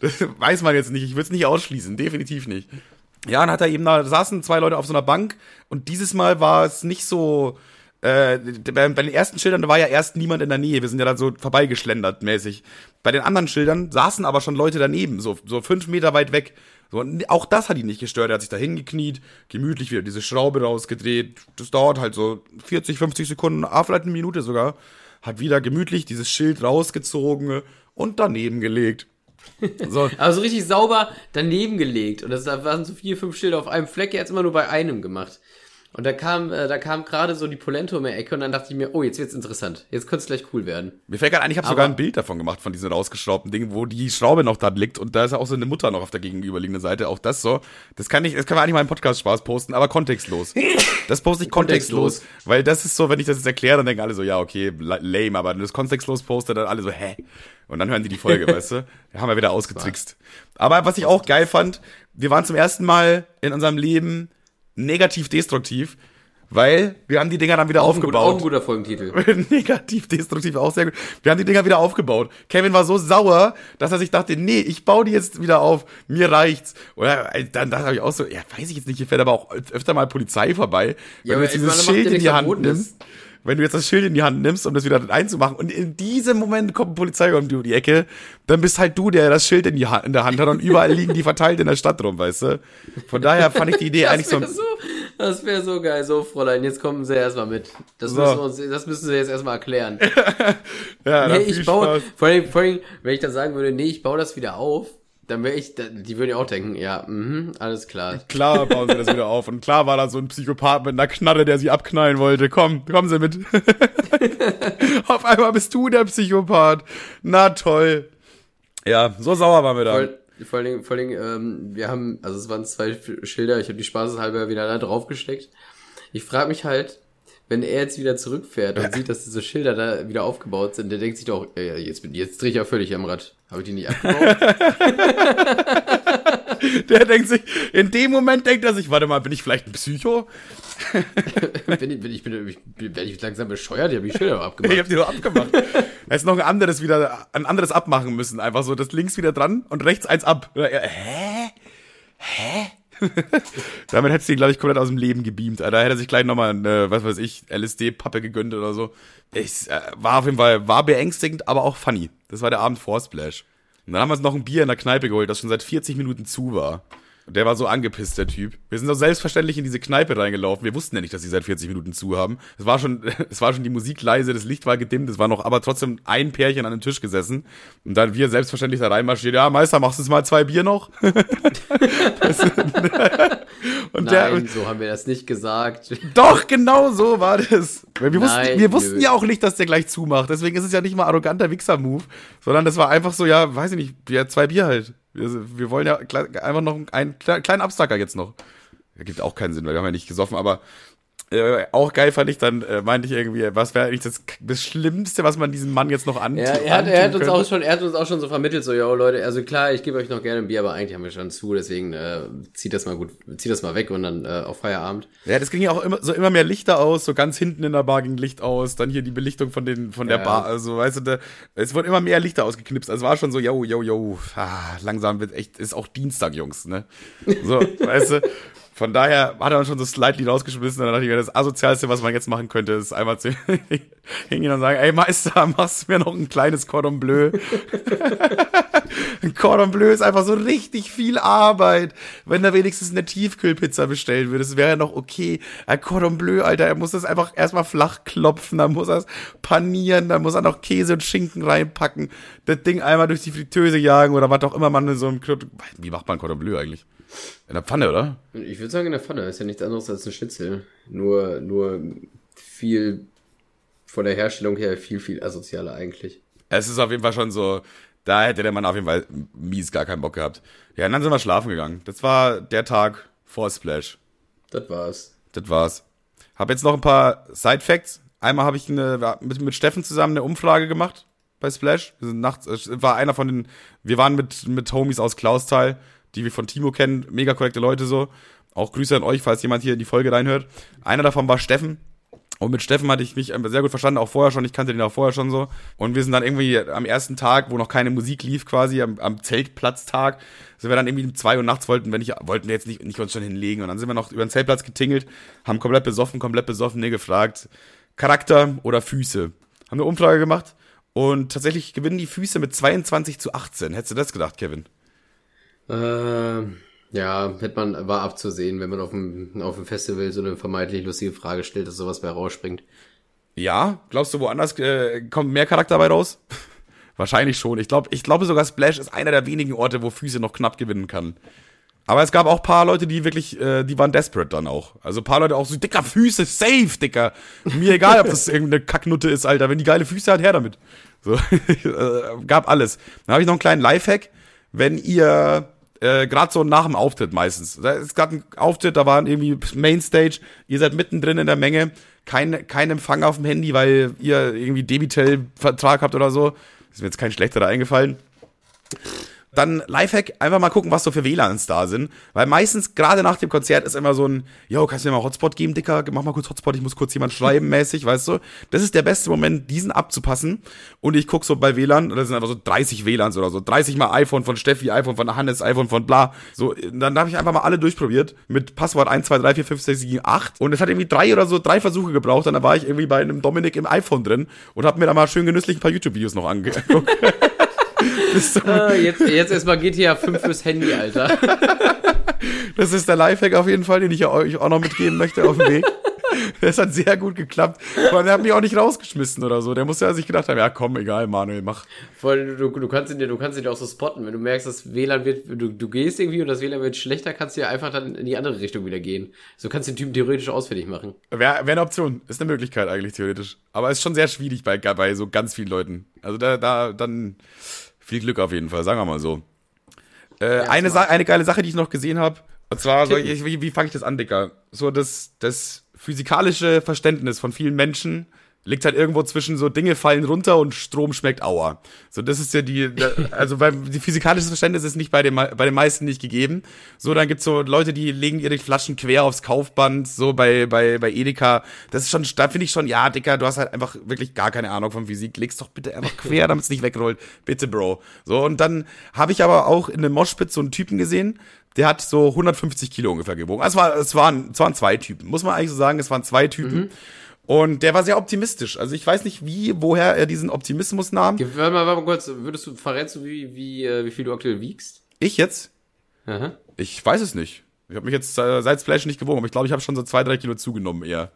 Das weiß man jetzt nicht. Ich würde es nicht ausschließen, definitiv nicht. Ja, dann hat er eben da saßen zwei Leute auf so einer Bank und dieses Mal war es nicht so. Äh, bei, bei den ersten Schildern da war ja erst niemand in der Nähe. Wir sind ja dann so vorbeigeschlendert mäßig. Bei den anderen Schildern saßen aber schon Leute daneben, so, so fünf Meter weit weg. So, auch das hat ihn nicht gestört. Er hat sich da hingekniet, gemütlich wieder diese Schraube rausgedreht. Das dauert halt so 40, 50 Sekunden, ah, vielleicht eine Minute sogar. Hat wieder gemütlich dieses Schild rausgezogen und daneben gelegt. So,
Aber so richtig sauber daneben gelegt. Und das da waren so vier, fünf Schilder auf einem Fleck, er hat immer nur bei einem gemacht. Und da kam, äh, da kam gerade so die Polento um die Ecke und dann dachte ich mir, oh, jetzt wird's interessant. Jetzt könnte es gleich cool werden.
Mir fällt gerade ein, ich habe sogar ein Bild davon gemacht, von diesem rausgeschraubten Ding, wo die Schraube noch da liegt und da ist ja auch so eine Mutter noch auf der gegenüberliegenden Seite. Auch das so. Das kann ich, das kann man eigentlich mal im Podcast Spaß posten, aber kontextlos. Das poste ich kontextlos,
Kontextlos.
weil das ist so, wenn ich das jetzt erkläre, dann denken alle so, ja, okay, la- lame, aber wenn du das kontextlos poste, dann alle so, hä? Und dann hören die die Folge, weißt du? Da haben wir wieder ausgetrickst. Aber was ich auch geil fand, wir waren zum ersten Mal in unserem Leben negativ destruktiv, weil wir haben die Dinger dann wieder
Auch ein, gut,
aufgebaut.
auch ein guter Folgentitel.
Negativ, destruktiv, auch sehr gut. Wir haben die Dinger wieder aufgebaut. Kevin war so sauer, dass er sich dachte, nee, ich baue die jetzt wieder auf. Mir reicht's. Oder äh, dann dachte ich auch so, ja, weiß ich jetzt nicht, hier fährt aber auch öfter mal Polizei vorbei.
Ja,
wenn du
aber
jetzt dieses
ja
Schild in die Hand nimmst. Wenn du jetzt das Schild in die Hand nimmst, um das wieder einzumachen und in diesem Moment kommt ein Polizei um die Ecke, dann bist halt du, der das Schild in, die Hand, in der Hand hat und überall liegen die verteilt in der Stadt rum, weißt du? Von daher fand ich die Idee eigentlich so,
so das wäre so geil. So, Fräulein, jetzt kommen Sie erstmal mit. Das, so. müssen wir uns, das müssen Sie jetzt erstmal erklären. ja, nee, ich baue, vor allem, vor allem, wenn ich dann sagen würde, nee, ich baue das wieder auf, dann wäre ich, die würden ja auch denken, ja, mh, alles klar.
Klar bauen sie das wieder auf. Und klar war da so ein Psychopath mit einer Knarre, der sie abknallen wollte. Komm, kommen Sie mit. auf einmal bist du der Psychopath. Na toll. Ja, so sauer waren wir da.
Voll, vor allen Dingen, vor allen Dingen ähm, wir haben, also es waren zwei Schilder, ich habe die spaßeshalber wieder da draufgesteckt. Ich frage mich halt, wenn er jetzt wieder zurückfährt und sieht, dass diese Schilder da wieder aufgebaut sind, der denkt sich doch, äh, jetzt, jetzt drehe ich ja völlig am Rad. Habe ich die nicht abgebaut?
der denkt sich, in dem Moment denkt er sich, warte mal, bin ich vielleicht ein Psycho?
bin ich, bin ich, bin ich, bin ich langsam bescheuert? Ich habe die Schilder abgemacht.
ich habe die doch abgemacht. Er ist noch ein anderes wieder, ein anderes abmachen müssen. Einfach so, das links wieder dran und rechts eins ab. Hä? Hä? Damit hättest du ihn, glaube ich, komplett aus dem Leben gebeamt. Da hätte er sich gleich nochmal eine, was weiß ich, LSD-Pappe gegönnt oder so. Ich, äh, war auf jeden Fall, war beängstigend, aber auch funny. Das war der Abend vor Splash. Und dann haben wir uns noch ein Bier in der Kneipe geholt, das schon seit 40 Minuten zu war. Der war so angepisst, der Typ. Wir sind doch selbstverständlich in diese Kneipe reingelaufen. Wir wussten ja nicht, dass sie seit 40 Minuten zu haben. Es war schon, es war schon die Musik leise, das Licht war gedimmt, es war noch aber trotzdem ein Pärchen an dem Tisch gesessen. Und dann wir selbstverständlich da reinmarschiert, ja, Meister, machst du mal zwei Bier noch?
Und Nein, der, so haben wir das nicht gesagt.
Doch, genau so war das. Wir wussten, Nein, wir wussten ja auch nicht, dass der gleich zumacht. Deswegen ist es ja nicht mal arroganter Wichser-Move, sondern das war einfach so, ja, weiß ich nicht, ja, zwei Bier halt. Wir, wir wollen ja einfach noch einen kleinen Abstacker jetzt noch. Gibt auch keinen Sinn, weil wir haben ja nicht gesoffen, aber äh, auch geil fand ich dann, äh, meinte ich irgendwie, was wäre eigentlich das, das Schlimmste, was man diesem Mann jetzt noch an.
Ja, er hat, er hat uns auch schon, er hat uns auch schon so vermittelt, so, ja, Leute, also klar, ich gebe euch noch gerne ein Bier, aber eigentlich haben wir schon zu, deswegen äh, zieht das mal gut, zieht das mal weg und dann äh, auf Feierabend.
Ja, das ging ja auch immer so immer mehr Lichter aus, so ganz hinten in der Bar ging Licht aus, dann hier die Belichtung von den von der ja. Bar, also weißt du, da, es wurden immer mehr Lichter ausgeknipst. Also es war schon so, yo, yo, yo, ah, langsam wird echt, ist auch Dienstag, Jungs, ne? So, weißt du. Von daher hat er uns schon so slightly rausgeschmissen. Dann dachte ich mir, das Asozialste, was man jetzt machen könnte, ist einmal zu hingehen und sagen, ey Meister, machst du mir noch ein kleines Cordon Bleu? ein Cordon Bleu ist einfach so richtig viel Arbeit. Wenn er wenigstens eine Tiefkühlpizza bestellen würde, das wäre ja noch okay. Ein Cordon Bleu, Alter, er muss das einfach erstmal flach klopfen, dann muss er es panieren, dann muss er noch Käse und Schinken reinpacken, das Ding einmal durch die Fritteuse jagen oder was auch immer man in so einem Wie macht man Cordon Bleu eigentlich? In der Pfanne, oder?
Ich würde sagen in der Pfanne. Ist ja nichts anderes als ein Schnitzel. Nur, nur viel von der Herstellung her viel, viel asozialer eigentlich.
Es ist auf jeden Fall schon so, da hätte der Mann auf jeden Fall mies gar keinen Bock gehabt. Ja, und dann sind wir schlafen gegangen. Das war der Tag vor Splash.
Das war's.
Das war's. Hab jetzt noch ein paar Side Facts. Einmal habe ich eine, mit, mit Steffen zusammen eine Umfrage gemacht bei Splash. Wir sind nachts, war einer von den, wir waren mit, mit Homies aus Klausthal die wir von Timo kennen, mega korrekte Leute so. Auch Grüße an euch, falls jemand hier in die Folge reinhört. Einer davon war Steffen. Und mit Steffen hatte ich mich sehr gut verstanden, auch vorher schon. Ich kannte den auch vorher schon so. Und wir sind dann irgendwie am ersten Tag, wo noch keine Musik lief, quasi am, am Zeltplatztag, sind wir dann irgendwie um zwei Uhr nachts wollten, wenn ich, wollten wir jetzt nicht, nicht uns schon hinlegen. Und dann sind wir noch über den Zeltplatz getingelt, haben komplett besoffen, komplett besoffen, nee, gefragt, Charakter oder Füße. Haben eine Umfrage gemacht und tatsächlich gewinnen die Füße mit 22 zu 18. Hättest du das gedacht, Kevin?
Äh, ja, hätte man, war abzusehen, wenn man auf dem, auf dem Festival so eine vermeintlich lustige Frage stellt, dass sowas bei rausspringt.
Ja, glaubst du, woanders äh, kommt mehr Charakter dabei raus? Wahrscheinlich schon. Ich glaube, ich glaube sogar Splash ist einer der wenigen Orte, wo Füße noch knapp gewinnen kann. Aber es gab auch paar Leute, die wirklich, äh, die waren desperate dann auch. Also paar Leute auch so, dicker Füße, safe, dicker. Mir egal, ob das irgendeine Kacknutte ist, Alter. Wenn die geile Füße hat, her damit. So, äh, gab alles. Dann habe ich noch einen kleinen Lifehack. Wenn ihr äh, gerade so nach dem Auftritt meistens. Da ist gerade ein Auftritt, da waren irgendwie Mainstage, ihr seid mittendrin in der Menge, kein, kein Empfang auf dem Handy, weil ihr irgendwie Debitel-Vertrag habt oder so. Ist mir jetzt kein schlechterer eingefallen. Dann Lifehack, einfach mal gucken, was so für WLANs da sind. Weil meistens, gerade nach dem Konzert, ist immer so ein, yo, kannst du mir mal Hotspot geben, Dicker? Mach mal kurz Hotspot, ich muss kurz jemand schreiben, mäßig, weißt du? Das ist der beste Moment, diesen abzupassen. Und ich guck so bei WLAN, das sind einfach so 30 WLANs oder so. 30 mal iPhone von Steffi, iPhone von Hannes, iPhone von bla. So, dann habe ich einfach mal alle durchprobiert mit Passwort 1, 2, 3, 4, 5, 6, 7, 8. Und es hat irgendwie drei oder so, drei Versuche gebraucht. Dann war ich irgendwie bei einem Dominik im iPhone drin und habe mir da mal schön genüsslich ein paar YouTube-Videos noch angeguckt.
ah, jetzt, jetzt erstmal GTA 5 fürs Handy, Alter.
Das ist der Lifehack auf jeden Fall, den ich euch auch noch mitgeben möchte auf dem Weg. Das hat sehr gut geklappt. Aber der hat mich auch nicht rausgeschmissen oder so. Der muss ja sich gedacht haben, ja komm, egal, Manuel, mach.
Voll, du, du, kannst ihn dir, du kannst ihn dir auch so spotten. Wenn du merkst, das WLAN wird, du, du gehst irgendwie und das WLAN wird schlechter, kannst du ja einfach dann in die andere Richtung wieder gehen. So kannst du den Typen theoretisch ausfindig machen.
Wäre wär eine Option. Ist eine Möglichkeit eigentlich theoretisch. Aber ist schon sehr schwierig bei, bei so ganz vielen Leuten. Also da, da, dann viel Glück auf jeden Fall, sagen wir mal so. Äh, ja, eine, eine geile Sache, die ich noch gesehen habe, und zwar, so, ich, wie, wie fange ich das an, Dicker? So das, das physikalische Verständnis von vielen Menschen liegt halt irgendwo zwischen so Dinge fallen runter und Strom schmeckt Auer. So, das ist ja die, also weil die physikalische Verständnis ist nicht bei den, bei den meisten nicht gegeben. So, dann gibt's so Leute, die legen ihre Flaschen quer aufs Kaufband, so bei, bei, bei Edeka. Das ist schon, da finde ich schon, ja, Dicker, du hast halt einfach wirklich gar keine Ahnung von Physik. Leg's doch bitte einfach quer, damit es nicht wegrollt. Bitte, Bro. So, und dann habe ich aber auch in einem Moshpit so einen Typen gesehen, der hat so 150 Kilo ungefähr gewogen. Also es, war, es, waren, es waren zwei Typen, muss man eigentlich so sagen, es waren zwei Typen. Mhm. Und der war sehr optimistisch. Also ich weiß nicht, wie, woher er diesen Optimismus nahm.
Warte mal, warte mal kurz, würdest du, verrätst du, wie, wie, äh, wie viel du aktuell wiegst?
Ich jetzt? Aha. Ich weiß es nicht. Ich habe mich jetzt äh, seit Splash nicht gewogen, aber ich glaube, ich habe schon so zwei, drei Kilo zugenommen eher.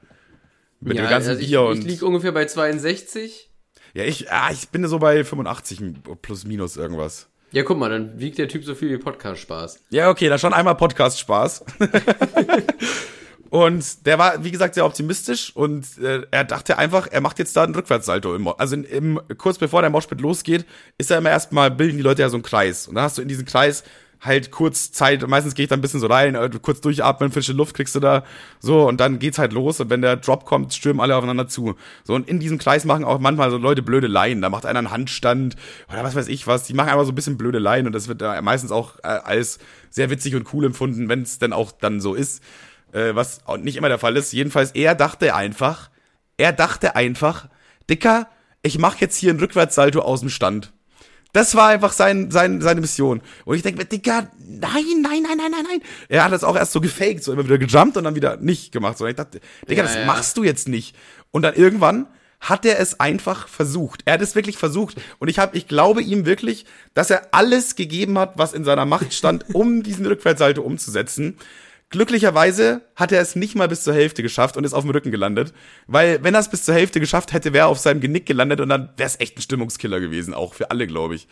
Mit ja, dem ganzen also Bier ich, und. Ich lieg ungefähr bei 62.
Ja, ich, ah, ich bin so bei 85 plus minus irgendwas.
Ja, guck mal, dann wiegt der Typ so viel wie Podcast-Spaß.
Ja, okay, da schon einmal Podcast-Spaß. Und der war, wie gesagt, sehr optimistisch und äh, er dachte einfach, er macht jetzt da einen Rückwärtssalto. Im, also in, im, kurz bevor der Moshpit losgeht, ist er immer erstmal, bilden die Leute ja so einen Kreis. Und dann hast du in diesem Kreis halt kurz Zeit, meistens gehe ich da ein bisschen so rein, äh, kurz durchatmen, frische Luft kriegst du da, so, und dann geht's halt los und wenn der Drop kommt, stürmen alle aufeinander zu. So, und in diesem Kreis machen auch manchmal so Leute blöde Laien, da macht einer einen Handstand oder was weiß ich was, die machen einfach so ein bisschen blöde Laien und das wird äh, meistens auch äh, als sehr witzig und cool empfunden, wenn es denn auch dann so ist äh, was nicht immer der Fall ist. Jedenfalls, er dachte einfach, er dachte einfach, Dicker, ich mache jetzt hier einen Rückwärtssalto aus dem Stand. Das war einfach sein, sein, seine Mission. Und ich denke mir, Digga, nein, nein, nein, nein, nein, nein. Er hat das auch erst so gefaked, so immer wieder gejumpt und dann wieder nicht gemacht. So, ich dachte, Digga, ja, das ja. machst du jetzt nicht. Und dann irgendwann hat er es einfach versucht. Er hat es wirklich versucht. Und ich habe, ich glaube ihm wirklich, dass er alles gegeben hat, was in seiner Macht stand, um diesen Rückwärtssalto umzusetzen. Glücklicherweise hat er es nicht mal bis zur Hälfte geschafft und ist auf dem Rücken gelandet. Weil, wenn er es bis zur Hälfte geschafft hätte, wäre er auf seinem Genick gelandet und dann wäre es echt ein Stimmungskiller gewesen, auch für alle, glaube ich.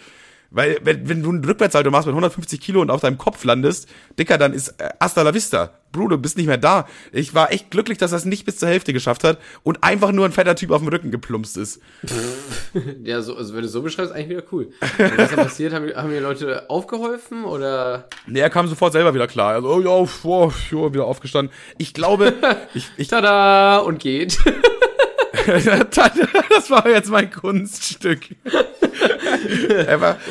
Weil, wenn, wenn du einen Rückwärtssalto machst mit 150 Kilo und auf deinem Kopf landest, Dicker, dann ist äh, hasta la vista. Bruder, du bist nicht mehr da. Ich war echt glücklich, dass er es nicht bis zur Hälfte geschafft hat und einfach nur ein fetter Typ auf dem Rücken geplumpst ist.
ja, so, also wenn du so beschreibst, eigentlich wieder cool. Und was ist passiert? Haben, haben die Leute aufgeholfen oder?
Nee, er kam sofort selber wieder klar. Also, oh ja, oh, ja, wieder aufgestanden. Ich glaube, ich, ich.
Tada! Und geht.
das war jetzt mein Kunststück.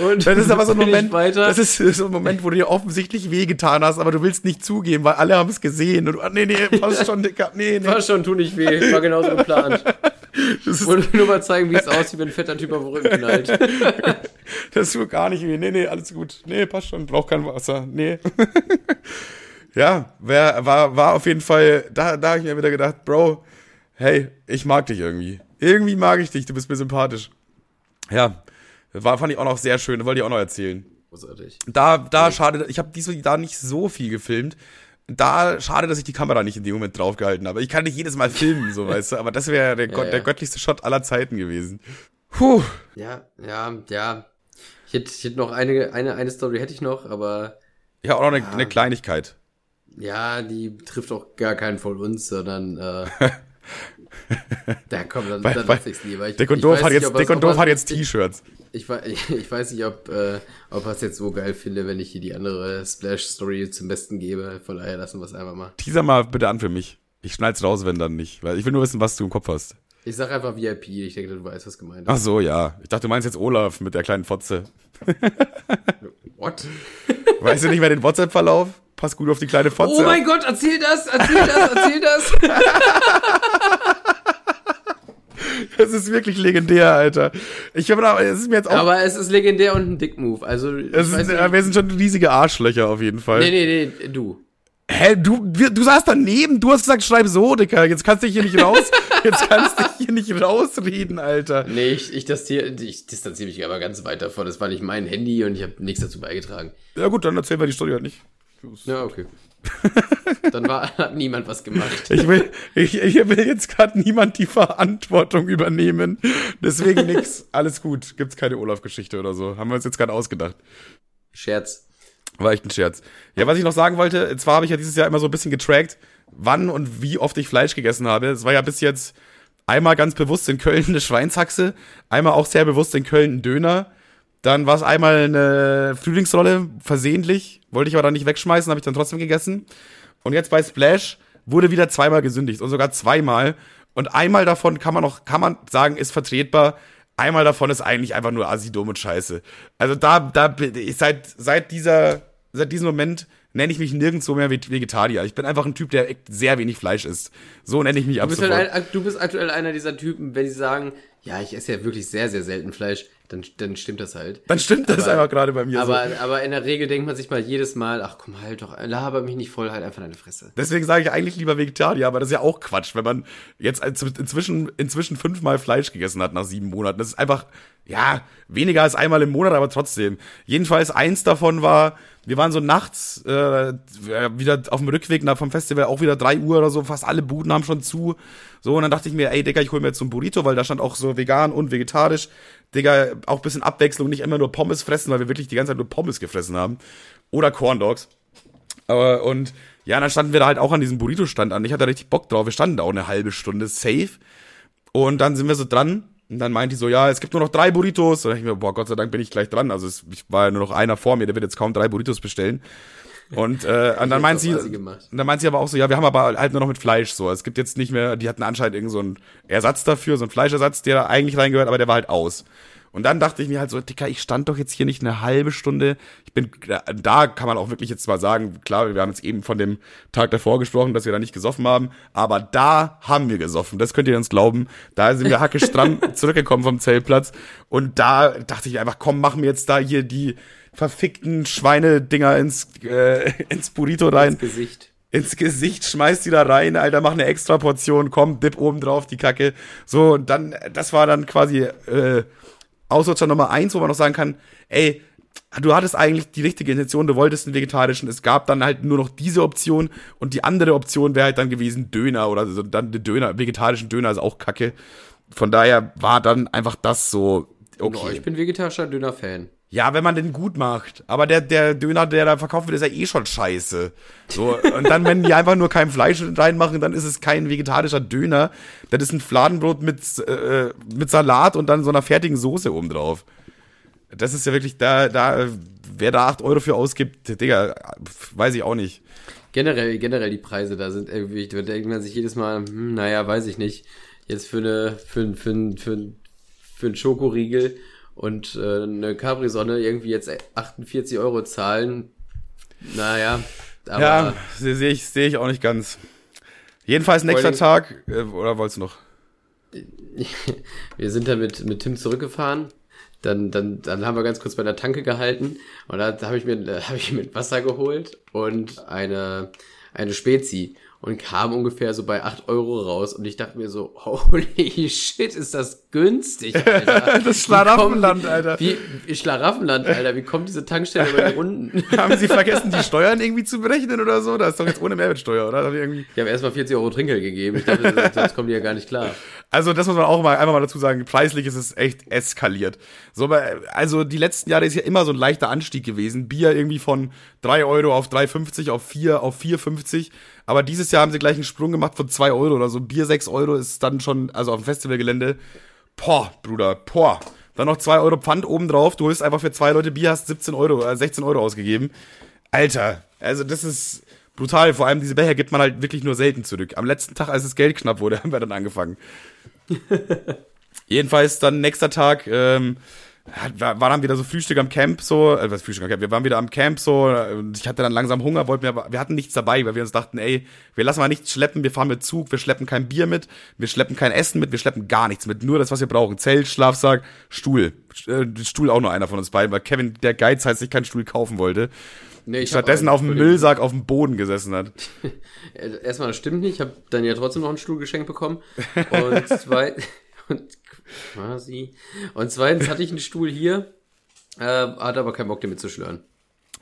und das ist aber so ein Moment, das ist so ein Moment, wo du dir offensichtlich wehgetan hast, aber du willst nicht zugeben, weil alle haben es gesehen. Und, nee, nee, passt schon, Dicker, nee, nee.
Passt schon, tu nicht weh, war genauso geplant. Ich wollte nur mal zeigen, wie es aussieht, wenn ein fetter Typ auf den Rücken knallt.
das tut gar nicht weh. Nee, nee, alles gut. Nee, passt schon, braucht kein Wasser. Nee. ja, wär, war, war auf jeden Fall, da, da habe ich mir wieder gedacht, Bro, hey, ich mag dich irgendwie. Irgendwie mag ich dich, du bist mir sympathisch. Ja, war, fand ich auch noch sehr schön, wollte ich auch noch erzählen. Großartig. Da, da schade, ich habe diesmal da nicht so viel gefilmt. Da schade, dass ich die Kamera nicht in dem Moment draufgehalten habe. Ich kann nicht jedes Mal filmen, so weißt du, aber das wäre der, ja, ja. der göttlichste Shot aller Zeiten gewesen.
Puh. Ja, ja, ja. Ich hätte, ich hätte noch eine, eine, eine Story hätte ich noch, aber.
Ja, auch noch eine, ja. eine Kleinigkeit.
Ja, die trifft auch gar keinen von uns, sondern äh, Da kommt dann, dann lass ich's lieber. Ich,
Dick und Doof hat jetzt, Dick und Doof hat jetzt T-Shirts.
Ich, ich, ich, weiß nicht, ob, äh, ob ich es jetzt so geil finde, wenn ich hier die andere Splash-Story zum Besten gebe. Von daher lassen wir es einfach mal.
Teaser mal bitte an für mich. Ich schneid's raus, wenn dann nicht. Weil ich will nur wissen, was du im Kopf hast.
Ich sag einfach VIP. Ich denke, du weißt, was gemeint ist.
Ach so, ja. Ich dachte, du meinst jetzt Olaf mit der kleinen Fotze.
What?
Weißt du nicht mehr den WhatsApp-Verlauf? Pass gut auf die kleine Fotze.
Oh mein Gott, erzähl das, erzähl das, erzähl das.
Das ist wirklich legendär, Alter. Ich habe da, es ist mir jetzt auch.
Aber es ist legendär und ein Dick-Move. Also,
es ist, wir sind schon riesige Arschlöcher auf jeden Fall.
Nee, nee, nee, du.
Hä, du, du saßt daneben, du hast gesagt, schreib so, Dicker. Jetzt kannst du dich hier nicht raus, jetzt kannst du dich hier nicht rausreden, Alter.
Nee, ich, ich, distanziere, ich distanziere mich aber ganz weit davon. Das war nicht mein Handy und ich habe nichts dazu beigetragen.
Ja gut, dann erzählen wir die Story halt nicht.
Ja, okay. Dann war, hat niemand was gemacht.
Ich will, ich, ich will jetzt gerade niemand die Verantwortung übernehmen. Deswegen nix. Alles gut. Gibt's keine Olaf-Geschichte oder so. Haben wir uns jetzt gerade ausgedacht.
Scherz.
War echt ein Scherz. Ja, was ich noch sagen wollte, zwar habe ich ja dieses Jahr immer so ein bisschen getrackt, wann und wie oft ich Fleisch gegessen habe. Es war ja bis jetzt einmal ganz bewusst in Köln eine Schweinshaxe, einmal auch sehr bewusst in Köln ein Döner. Dann war es einmal eine Frühlingsrolle, versehentlich. Wollte ich aber dann nicht wegschmeißen, habe ich dann trotzdem gegessen. Und jetzt bei Splash wurde wieder zweimal gesündigt und sogar zweimal. Und einmal davon kann man noch, kann man sagen, ist vertretbar. Einmal davon ist eigentlich einfach nur assi, dumm und scheiße. Also da, da, ich seit, seit dieser, seit diesem Moment nenne ich mich nirgendwo mehr Vegetarier. Ich bin einfach ein Typ, der sehr wenig Fleisch isst. So nenne ich mich
Du
ab
bist,
sofort.
halt ein, du bist aktuell einer dieser Typen, wenn sie sagen, ja, ich esse ja wirklich sehr, sehr selten Fleisch, dann, dann stimmt das halt.
Dann stimmt das
Aber-
einfach gerade bei mir
Aber,
so.
aber in der Regel denkt man sich mal jedes Mal, ach komm, halt doch, laber mich nicht voll, halt einfach deine Fresse.
Deswegen sage ich eigentlich lieber Vegetarier, aber das ist ja auch Quatsch, wenn man jetzt inzwischen, inzwischen fünfmal Fleisch gegessen hat nach sieben Monaten. Das ist einfach, ja, weniger als einmal im Monat, aber trotzdem. Jedenfalls eins davon war, wir waren so nachts äh, wieder auf dem Rückweg nach vom Festival, auch wieder drei Uhr oder so, fast alle Buden haben schon zu. So, und dann dachte ich mir, ey, Digga, ich hol mir jetzt so ein Burrito, weil da stand auch so vegan und vegetarisch. Digga, auch bisschen Abwechslung, nicht immer nur Pommes fressen, weil wir wirklich die ganze Zeit nur Pommes gefressen haben. Oder Corn Dogs. Aber, und ja, dann standen wir da halt auch an diesem Burrito-Stand an. Ich hatte richtig Bock drauf. Wir standen da auch eine halbe Stunde safe. Und dann sind wir so dran. Und dann meint die so, ja, es gibt nur noch drei Burritos. Und dann ich mir, boah, Gott sei Dank bin ich gleich dran. Also es ich war ja nur noch einer vor mir, der wird jetzt kaum drei Burritos bestellen. Und, äh, und dann meint sie, und dann meint sie aber auch so, ja, wir haben aber halt nur noch mit Fleisch so. Es gibt jetzt nicht mehr, die hatten anscheinend irgend so einen Ersatz dafür, so einen Fleischersatz, der da eigentlich reingehört, aber der war halt aus. Und dann dachte ich mir halt so, Dicker, ich stand doch jetzt hier nicht eine halbe Stunde. Ich bin, da kann man auch wirklich jetzt mal sagen, klar, wir haben jetzt eben von dem Tag davor gesprochen, dass wir da nicht gesoffen haben, aber da haben wir gesoffen. Das könnt ihr uns glauben. Da sind wir hackestramm zurückgekommen vom Zeltplatz. Und da dachte ich einfach, komm, machen wir jetzt da hier die verfickten Schweinedinger ins, äh, ins Burrito rein
Ins Gesicht.
ins Gesicht, schmeißt die da rein, Alter, mach eine extra Portion, komm, dip oben drauf, die Kacke. So, und dann, das war dann quasi äh, Ausrutscher Nummer eins, wo man noch sagen kann, ey, du hattest eigentlich die richtige Intention, du wolltest einen vegetarischen, es gab dann halt nur noch diese Option und die andere Option wäre halt dann gewesen Döner oder so, dann den Döner, vegetarischen Döner ist auch Kacke. Von daher war dann einfach das so, okay.
Oh, ich bin vegetarischer Döner-Fan.
Ja, wenn man den gut macht. Aber der, der Döner, der da verkauft wird, ist ja eh schon scheiße. So, und dann, wenn die einfach nur kein Fleisch reinmachen, dann ist es kein vegetarischer Döner. Das ist ein Fladenbrot mit, äh, mit Salat und dann so einer fertigen Soße oben drauf. Das ist ja wirklich, da, da, wer da 8 Euro für ausgibt, Digga, weiß ich auch nicht.
Generell, generell die Preise da sind irgendwie, da denkt man sich jedes Mal, hm, naja, weiß ich nicht. Jetzt für eine, für, für, für, für einen Schokoriegel und äh, eine Capri-Sonne irgendwie jetzt 48 Euro zahlen. Naja, aber
ja, sehe seh ich, sehe ich auch nicht ganz. Jedenfalls nächster Tag, äh, oder wolltest du noch?
wir sind dann mit, mit Tim zurückgefahren. Dann, dann, dann haben wir ganz kurz bei der Tanke gehalten und da habe ich mir hab ich mit Wasser geholt und eine, eine Spezi und kam ungefähr so bei 8 Euro raus und ich dachte mir so, holy shit, ist das günstig, Alter.
Das Schlaraffenland, Alter.
Wie, wie Schlaraffenland, Alter. Wie kommt diese Tankstelle über die Runden?
Haben sie vergessen, die Steuern irgendwie zu berechnen oder so? Das ist doch jetzt ohne Mehrwertsteuer, oder? Die irgendwie
Die haben erstmal 40 Euro Trinkgeld gegeben. Ich dachte, sonst kommen die ja gar nicht klar.
Also das muss man auch mal einfach mal dazu sagen, preislich ist es echt eskaliert. So, also die letzten Jahre ist ja immer so ein leichter Anstieg gewesen. Bier irgendwie von 3 Euro auf 3,50 auf 4 auf 4,50. Aber dieses Jahr haben sie gleich einen Sprung gemacht von 2 Euro oder so. Bier 6 Euro ist dann schon, also auf dem Festivalgelände. Boah, Bruder, boah. Dann noch 2 Euro Pfand obendrauf. Du holst einfach für zwei Leute Bier, hast 17 Euro, äh, 16 Euro ausgegeben. Alter, also das ist brutal. Vor allem diese Becher gibt man halt wirklich nur selten zurück. Am letzten Tag, als das Geld knapp wurde, haben wir dann angefangen. Jedenfalls dann nächster Tag, ähm, war, war dann wieder so Frühstück am Camp so, äh, was Frühstück am Camp, wir waren wieder am Camp so und ich hatte dann langsam Hunger, wollten wir, wir hatten nichts dabei, weil wir uns dachten, ey, wir lassen mal nichts schleppen, wir fahren mit Zug, wir schleppen kein Bier mit, wir schleppen kein Essen mit, wir schleppen gar nichts mit, nur das, was wir brauchen, Zelt, Schlafsack, Stuhl, äh, Stuhl auch nur einer von uns beiden, weil Kevin, der Geiz, halt sich keinen Stuhl kaufen wollte. Nee, ich stattdessen auf dem Müllsack auf dem Boden gesessen hat.
Erstmal, das stimmt nicht. Ich habe dann ja trotzdem noch einen Stuhl geschenkt bekommen. Und zwei, und quasi. Und zweitens hatte ich einen Stuhl hier, äh, hatte aber keinen Bock, den mitzuschlören.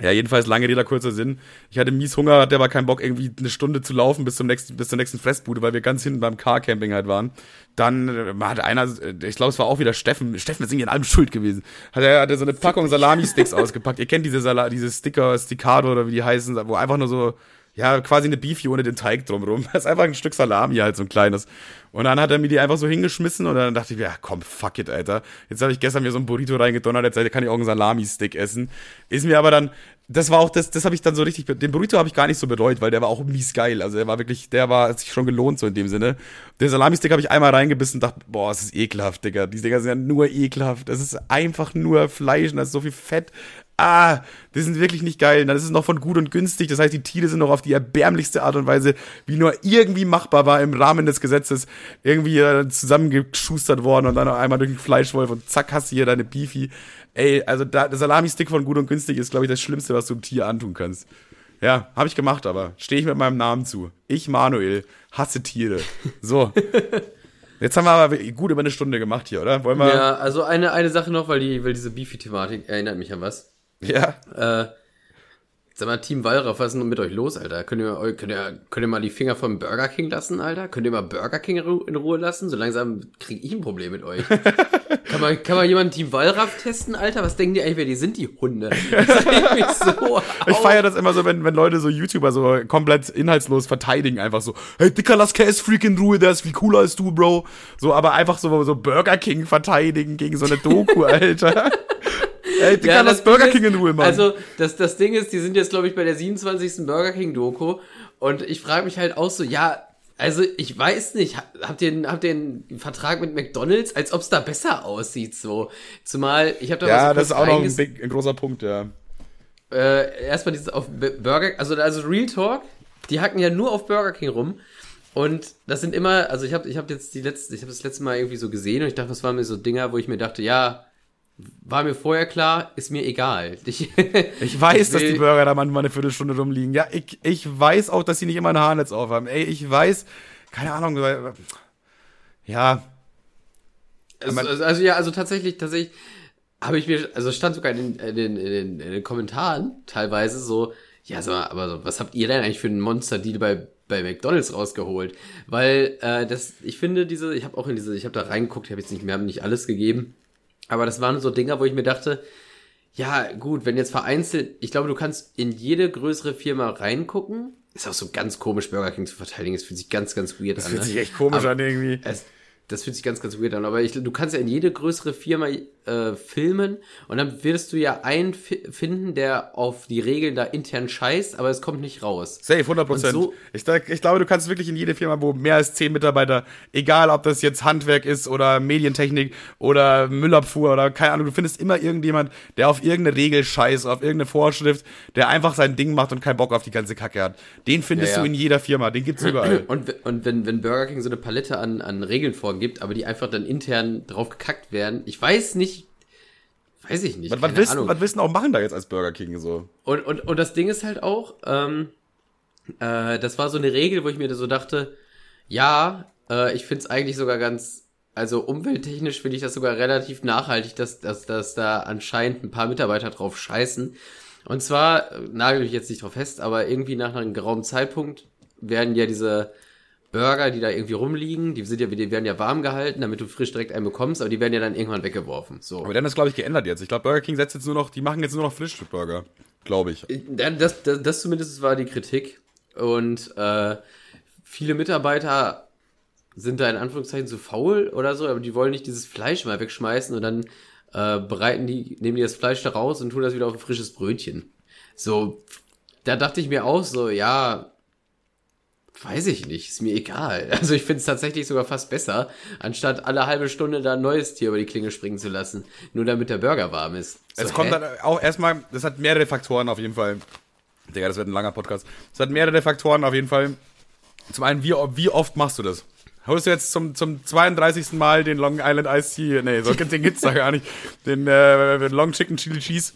Ja, jedenfalls lange Rede, kurzer Sinn. Ich hatte mies Hunger, hatte aber keinen Bock, irgendwie eine Stunde zu laufen bis zum nächsten, bis zur nächsten Fressbude, weil wir ganz hinten beim Car-Camping halt waren. Dann äh, hat einer, äh, ich glaube, es war auch wieder Steffen, Steffen ist irgendwie in allem schuld gewesen. Hat er hatte so eine Packung Salami-Sticks ausgepackt. Ihr kennt diese Sala diese Sticker, Sticcado oder wie die heißen, wo einfach nur so ja, quasi eine Beefy ohne den Teig drumrum. Das ist einfach ein Stück Salami halt, so ein kleines. Und dann hat er mir die einfach so hingeschmissen und dann dachte ich, ja komm, fuck it, Alter. Jetzt habe ich gestern mir so ein Burrito reingedonnert, jetzt kann ich auch einen Salami-Stick essen. Ist mir aber dann, das war auch, das, das habe ich dann so richtig, den Burrito habe ich gar nicht so bereut, weil der war auch mies geil. Also der war wirklich, der war, hat sich schon gelohnt so in dem Sinne. Den Salami-Stick habe ich einmal reingebissen und dachte, boah, es ist ekelhaft, Digga. Die Dinger sind ja nur ekelhaft. Das ist einfach nur Fleisch und da ist so viel Fett ah, die sind wirklich nicht geil. Dann ist noch von gut und günstig. Das heißt, die Tiere sind noch auf die erbärmlichste Art und Weise, wie nur irgendwie machbar war, im Rahmen des Gesetzes irgendwie äh, zusammengeschustert worden und dann noch einmal durch den Fleischwolf und zack, hast du hier deine Beefy. Ey, also da, der Salami-Stick von gut und günstig ist, glaube ich, das Schlimmste, was du einem Tier antun kannst. Ja, habe ich gemacht, aber stehe ich mit meinem Namen zu. Ich, Manuel, hasse Tiere. So. Jetzt haben wir aber gut über eine Stunde gemacht hier, oder?
Wollen wir? Ja, also eine, eine Sache noch, weil die, weil diese Beefy-Thematik erinnert mich an was.
Ja.
Äh, Sag mal, Team Wallraff, was ist denn mit euch los, Alter? Könnt ihr, könnt ihr, könnt ihr mal die Finger vom Burger King lassen, Alter? Könnt ihr mal Burger King in Ruhe lassen? So langsam kriege ich ein Problem mit euch. kann, man, kann man jemanden Team Wallraff testen, Alter? Was denken die eigentlich, wer die sind, die Hunde?
Das so ich feiere das immer so, wenn, wenn Leute so YouTuber so komplett inhaltslos verteidigen, einfach so, hey, Dicker, lass Cass Freak in Ruhe, der ist viel cooler als du, Bro. So, aber einfach so, so Burger King verteidigen gegen so eine Doku, Alter.
Ey, die ja, das, das Burger King in Ruhe machen. Also, das, das Ding ist, die sind jetzt, glaube ich, bei der 27. Burger King Doku. Und ich frage mich halt auch so, ja, also ich weiß nicht, habt ihr, habt ihr einen Vertrag mit McDonalds, als ob es da besser aussieht so? Zumal, ich habe da
Ja, das ist auch noch ein, big, ein großer Punkt, ja.
Äh, erstmal dieses auf Burger, also, also Real Talk, die hacken ja nur auf Burger King rum. Und das sind immer, also ich habe ich hab jetzt die letzte, ich habe das letzte Mal irgendwie so gesehen und ich dachte, das waren mir so Dinger, wo ich mir dachte, ja, war mir vorher klar, ist mir egal.
Ich, ich weiß, ich dass die Burger da manchmal eine Viertelstunde rumliegen. Ja, ich, ich weiß auch, dass sie nicht immer ein Haarnetz aufhaben. Ey, ich weiß, keine Ahnung, ja.
Also, also, also ja, also tatsächlich, tatsächlich habe ich mir, also stand sogar in den, in, den, in, den, in den Kommentaren teilweise so, ja, so, aber so, was habt ihr denn eigentlich für einen Monster-Deal bei bei McDonald's rausgeholt, weil äh, das, ich finde diese, ich habe auch in diese, ich habe da reingeguckt, ich habe jetzt nicht mehr, nicht alles gegeben, aber das waren so Dinger, wo ich mir dachte, ja, gut, wenn jetzt vereinzelt, ich glaube, du kannst in jede größere Firma reingucken. Ist auch so ganz komisch, Burger King zu verteidigen. Es fühlt sich ganz, ganz weird
das an. Das fühlt ne? sich echt komisch Aber an irgendwie.
Es, das fühlt sich ganz, ganz weird an. Aber ich, du kannst ja in jede größere Firma äh, filmen und dann wirst du ja einen finden, der auf die Regeln da intern scheißt, aber es kommt nicht raus.
Safe, 100 Prozent. So, ich, ich glaube, du kannst wirklich in jede Firma, wo mehr als zehn Mitarbeiter, egal ob das jetzt Handwerk ist oder Medientechnik oder Müllabfuhr oder keine Ahnung, du findest immer irgendjemand, der auf irgendeine Regel scheißt, auf irgendeine Vorschrift, der einfach sein Ding macht und keinen Bock auf die ganze Kacke hat. Den findest ja, ja. du in jeder Firma, den gibt's überall.
Und, und wenn, wenn Burger King so eine Palette an, an Regeln vorgibt, aber die einfach dann intern drauf gekackt werden, ich weiß nicht, Weiß ich nicht.
Was, was, willst, was willst du auch machen da jetzt als Burger King so?
Und, und, und das Ding ist halt auch, ähm, äh, das war so eine Regel, wo ich mir so dachte, ja, äh, ich find's eigentlich sogar ganz, also umwelttechnisch finde ich das sogar relativ nachhaltig, dass, dass, dass da anscheinend ein paar Mitarbeiter drauf scheißen. Und zwar, äh, nagel ich jetzt nicht drauf fest, aber irgendwie nach einem geraumen Zeitpunkt werden ja diese Burger, die da irgendwie rumliegen, die sind ja, die werden ja warm gehalten, damit du frisch direkt einen bekommst, aber die werden ja dann irgendwann weggeworfen. So.
Aber dann ist, glaube ich, geändert jetzt. Ich glaube, Burger King setzt jetzt nur noch, die machen jetzt nur noch Frischburger. Glaube ich.
Das, das, das zumindest war die Kritik. Und äh, viele Mitarbeiter sind da in Anführungszeichen zu faul oder so, aber die wollen nicht dieses Fleisch mal wegschmeißen und dann äh, bereiten die, nehmen die das Fleisch da raus und tun das wieder auf ein frisches Brötchen. So, da dachte ich mir auch so, ja, Weiß ich nicht, ist mir egal. Also ich finde es tatsächlich sogar fast besser, anstatt alle halbe Stunde da ein neues Tier über die Klinge springen zu lassen. Nur damit der Burger warm ist.
So, es kommt hä? dann auch erstmal, das hat mehrere Faktoren auf jeden Fall. Digga, das wird ein langer Podcast. Es hat mehrere Faktoren auf jeden Fall. Zum einen, wie, wie oft machst du das? Holst du jetzt zum, zum 32. Mal den Long Island Ice Tea, nee, so, den gibt's da gar nicht, den äh, Long Chicken Chili Cheese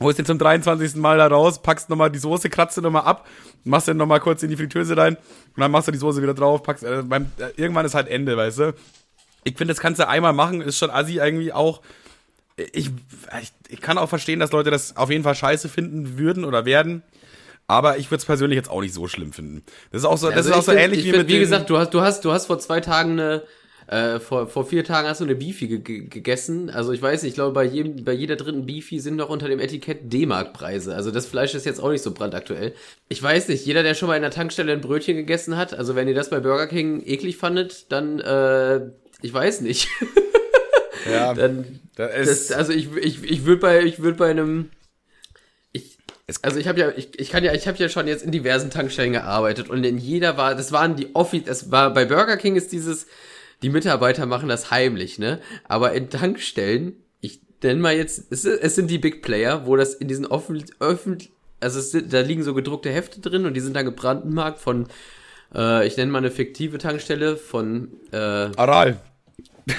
holst den zum 23. Mal da raus, packst nochmal die Soße, kratzt den nochmal ab, machst den nochmal kurz in die Fritteuse rein und dann machst du die Soße wieder drauf, packst, äh, beim, äh, irgendwann ist halt Ende, weißt du. Ich finde, das kannst du einmal machen, ist schon assi irgendwie auch. Ich, ich, ich kann auch verstehen, dass Leute das auf jeden Fall scheiße finden würden oder werden. Aber ich würde es persönlich jetzt auch nicht so schlimm finden. Das ist auch so, das also ist auch so
find,
ähnlich wie
find,
mit.
Wie gesagt, du hast, du hast, du hast vor zwei Tagen eine, äh, vor, vor vier Tagen hast du eine Beefy gegessen. Also ich weiß nicht, ich glaube, bei jedem, bei jeder dritten Beefy sind noch unter dem Etikett D-Mark-Preise. Also das Fleisch ist jetzt auch nicht so brandaktuell. Ich weiß nicht, jeder, der schon mal in der Tankstelle ein Brötchen gegessen hat, also wenn ihr das bei Burger King eklig fandet, dann, äh, ich weiß nicht. ja, dann, das, also ich, ich, ich würde bei, ich würde bei einem, ich, also ich habe ja, ich, ich kann ja, ich habe ja schon jetzt in diversen Tankstellen gearbeitet und in jeder war, das waren die Offi, es war bei Burger King ist dieses die Mitarbeiter machen das heimlich, ne? Aber in Tankstellen, ich nenne mal jetzt, es, es sind die Big Player, wo das in diesen offen, öffentlich, also es da liegen so gedruckte Hefte drin und die sind dann gebrandmarkt von, äh, ich nenne mal eine fiktive Tankstelle von äh,
Aral.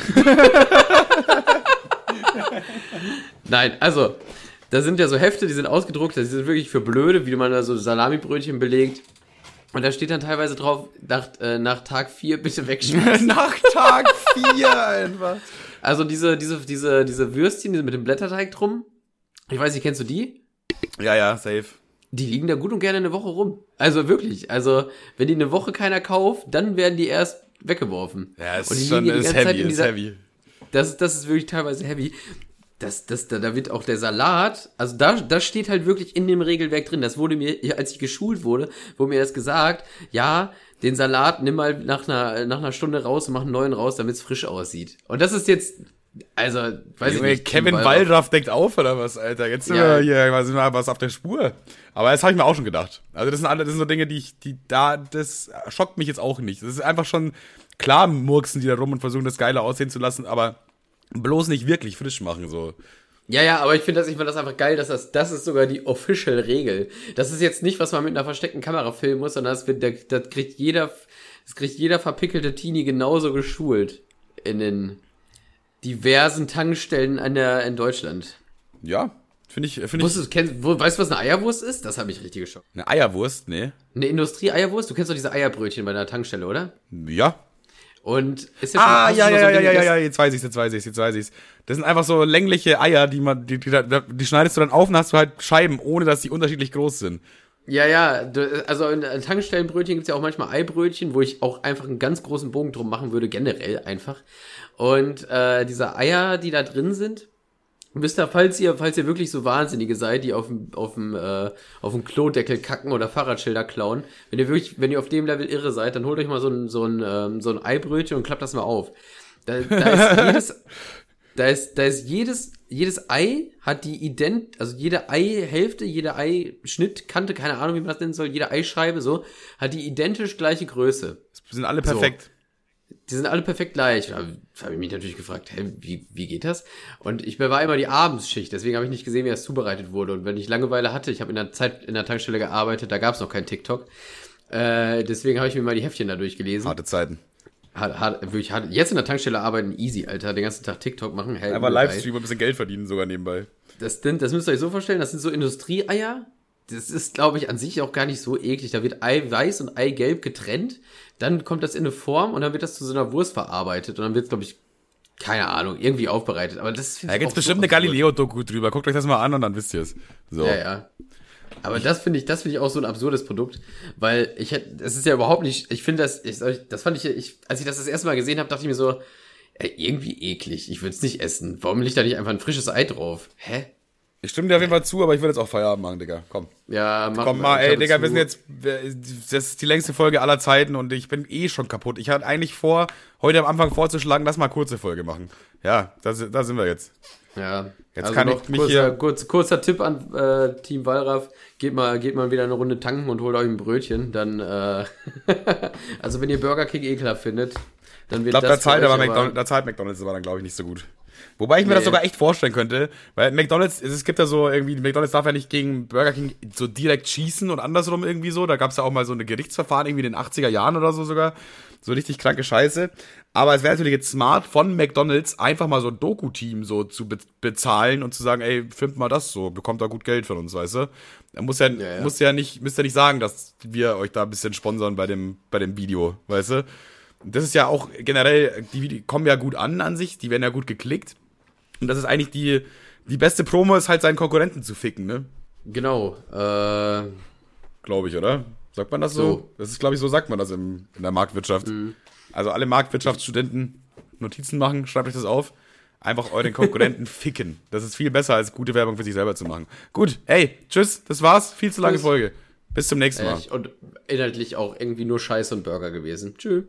Nein, also, da sind ja so Hefte, die sind ausgedruckt, die sind wirklich für Blöde, wie man da so Salamibrötchen belegt. Und da steht dann teilweise drauf, nach, äh, nach Tag 4 bitte wegschmeißen.
nach Tag 4 einfach.
Also diese, diese, diese, diese Würstchen, diese mit dem Blätterteig drum. Ich weiß nicht, kennst du die?
Ja, ja, safe.
Die liegen da gut und gerne eine Woche rum. Also wirklich. Also, wenn die eine Woche keiner kauft, dann werden die erst weggeworfen.
Ja, es ist schon ist heavy, ist heavy.
Das, das ist wirklich teilweise heavy das, das, da, da wird auch der Salat, also da, das steht halt wirklich in dem Regelwerk drin. Das wurde mir, als ich geschult wurde, wurde mir das gesagt, ja, den Salat nimm mal nach einer, nach einer Stunde raus und mach einen neuen raus, damit es frisch aussieht. Und das ist jetzt, also, weiß Junge, ich nicht.
Kevin Wallraff deckt auf oder was, Alter? Jetzt sind ja. wir hier, was sind wir was auf der Spur. Aber das habe ich mir auch schon gedacht. Also das sind alle, das sind so Dinge, die ich, die da, das schockt mich jetzt auch nicht. Das ist einfach schon, klar murksen die da rum und versuchen das geiler aussehen zu lassen, aber bloß nicht wirklich frisch machen, so.
Ja, ja, aber ich finde das, ich finde das einfach geil, dass das, das ist sogar die official Regel. Das ist jetzt nicht, was man mit einer versteckten Kamera filmen muss, sondern das wird, das kriegt jeder, das kriegt jeder verpickelte Teenie genauso geschult. In den diversen Tankstellen an der, in Deutschland.
Ja, finde ich, finde
ich. Du, kennst, wo, weißt du, was eine Eierwurst ist? Das hat mich richtig geschockt.
Eine Eierwurst? Nee.
Eine Industrie-Eierwurst? Du kennst doch diese Eierbrötchen bei der Tankstelle, oder?
Ja.
Und
ist ja schon Ah, ja, ja, so ja, ja, ja, ja, jetzt weiß ich's, jetzt weiß ich's, jetzt weiß ich's. Das sind einfach so längliche Eier, die man, die, die, die schneidest du dann auf und hast du halt Scheiben, ohne dass die unterschiedlich groß sind.
Ja, ja, also in Tankstellenbrötchen gibt's ja auch manchmal Eibrötchen, wo ich auch einfach einen ganz großen Bogen drum machen würde, generell einfach. Und äh, diese Eier, die da drin sind, Müsst ihr, falls ihr, falls ihr wirklich so Wahnsinnige seid, die auf dem, auf dem, äh, auf dem Klodeckel kacken oder Fahrradschilder klauen, wenn ihr wirklich, wenn ihr auf dem Level irre seid, dann holt euch mal so ein, so ein, ähm, so ein Eibrötchen und klappt das mal auf. Da, da ist jedes, da ist, da ist jedes, jedes Ei hat die ident, also jede Eihälfte, jede Eischnittkante, keine Ahnung, wie man das nennen soll, jede Eischeibe, so, hat die identisch gleiche Größe.
sind alle perfekt. So
die sind alle perfekt gleich. Da habe ich mich natürlich gefragt, hä, wie, wie geht das? Und ich war immer die Abendsschicht, deswegen habe ich nicht gesehen, wie das zubereitet wurde. Und wenn ich Langeweile hatte, ich habe in der Zeit in der Tankstelle gearbeitet, da gab es noch kein TikTok. Äh, deswegen habe ich mir mal die Heftchen da durchgelesen.
Harte Zeiten.
Hart, hart, wirklich hart. Jetzt in der Tankstelle arbeiten easy, Alter. Den ganzen Tag TikTok machen.
Hey, Einfach Livestream und ein bisschen Geld verdienen sogar nebenbei.
Das, sind, das müsst ihr euch so vorstellen, das sind so Industrieeier. Das ist, glaube ich, an sich auch gar nicht so eklig. Da wird Ei weiß und Ei gelb getrennt dann kommt das in eine Form und dann wird das zu so einer Wurst verarbeitet und dann wird es, glaube ich, keine Ahnung, irgendwie aufbereitet. Aber das
finde ich. Da gibt's bestimmt so eine Galileo-Doku drüber. Guckt euch das mal an und dann wisst ihr es. So.
Ja, ja. Aber das finde ich, das finde ich auch so ein absurdes Produkt, weil ich hätte, es ist ja überhaupt nicht, ich finde das, ich, das fand ich, ich, als ich das das erste Mal gesehen habe, dachte ich mir so, ey, irgendwie eklig, ich würde es nicht essen. Warum liegt da nicht einfach ein frisches Ei drauf? Hä?
Ich stimme dir auf jeden Fall zu, aber ich will jetzt auch Feierabend machen, Digga. Komm.
Ja, mach
Komm mal, ey, Digga, wir sind jetzt. Das ist die längste Folge aller Zeiten und ich bin eh schon kaputt. Ich hatte eigentlich vor, heute am Anfang vorzuschlagen, lass mal kurze Folge machen. Ja, da, da sind wir jetzt.
Ja,
Jetzt
also
kann
noch
ich mich
kurzer,
hier-
kurz, kurzer Tipp an äh, Team Wallraff. Geht mal, geht mal wieder eine Runde tanken und holt euch ein Brötchen. Dann, äh, also wenn ihr Burger King ekelhaft findet, dann wird
Ich glaube,
das
da zahlt
für
aber
euch
McDonald's, da zahlt McDonald's aber dann, glaube ich, nicht so gut. Wobei ich mir das
Nee.
sogar echt vorstellen könnte, weil McDonald's, es gibt ja so irgendwie, McDonald's darf ja nicht gegen Burger King so direkt schießen und andersrum irgendwie so. Da gab es ja auch mal so eine Gerichtsverfahren irgendwie in den 80er Jahren oder so sogar. So richtig kranke Scheiße. Aber es wäre natürlich jetzt smart von McDonald's einfach mal so ein Doku-Team so zu be bezahlen und zu sagen, ey, filmt mal das so, bekommt da gut Geld von uns, weißt du? Da muss ja,
Ja, ja.
muss ja nicht, müsst ja nicht sagen, dass wir euch da ein bisschen sponsern bei dem, bei dem Video, weißt du? Das ist ja auch generell, die Vide- kommen ja gut an an sich, die werden ja gut geklickt. Und das ist eigentlich die, die beste Promo, ist halt seinen Konkurrenten zu ficken, ne?
Genau. Äh,
Glaube ich, oder? Sagt man das so?
So.
Das ist, glaube ich, so sagt man das im, in der Marktwirtschaft. Also alle Marktwirtschaftsstudenten Notizen machen, schreibt euch das auf. Einfach euren Konkurrenten ficken. Das ist viel besser, als gute Werbung für sich selber zu machen. Gut, hey, tschüss, das war's. Viel zu lange
Tschüss.
Folge. Bis zum nächsten Mal.
und inhaltlich auch irgendwie nur Scheiß und Burger gewesen. Tschüss.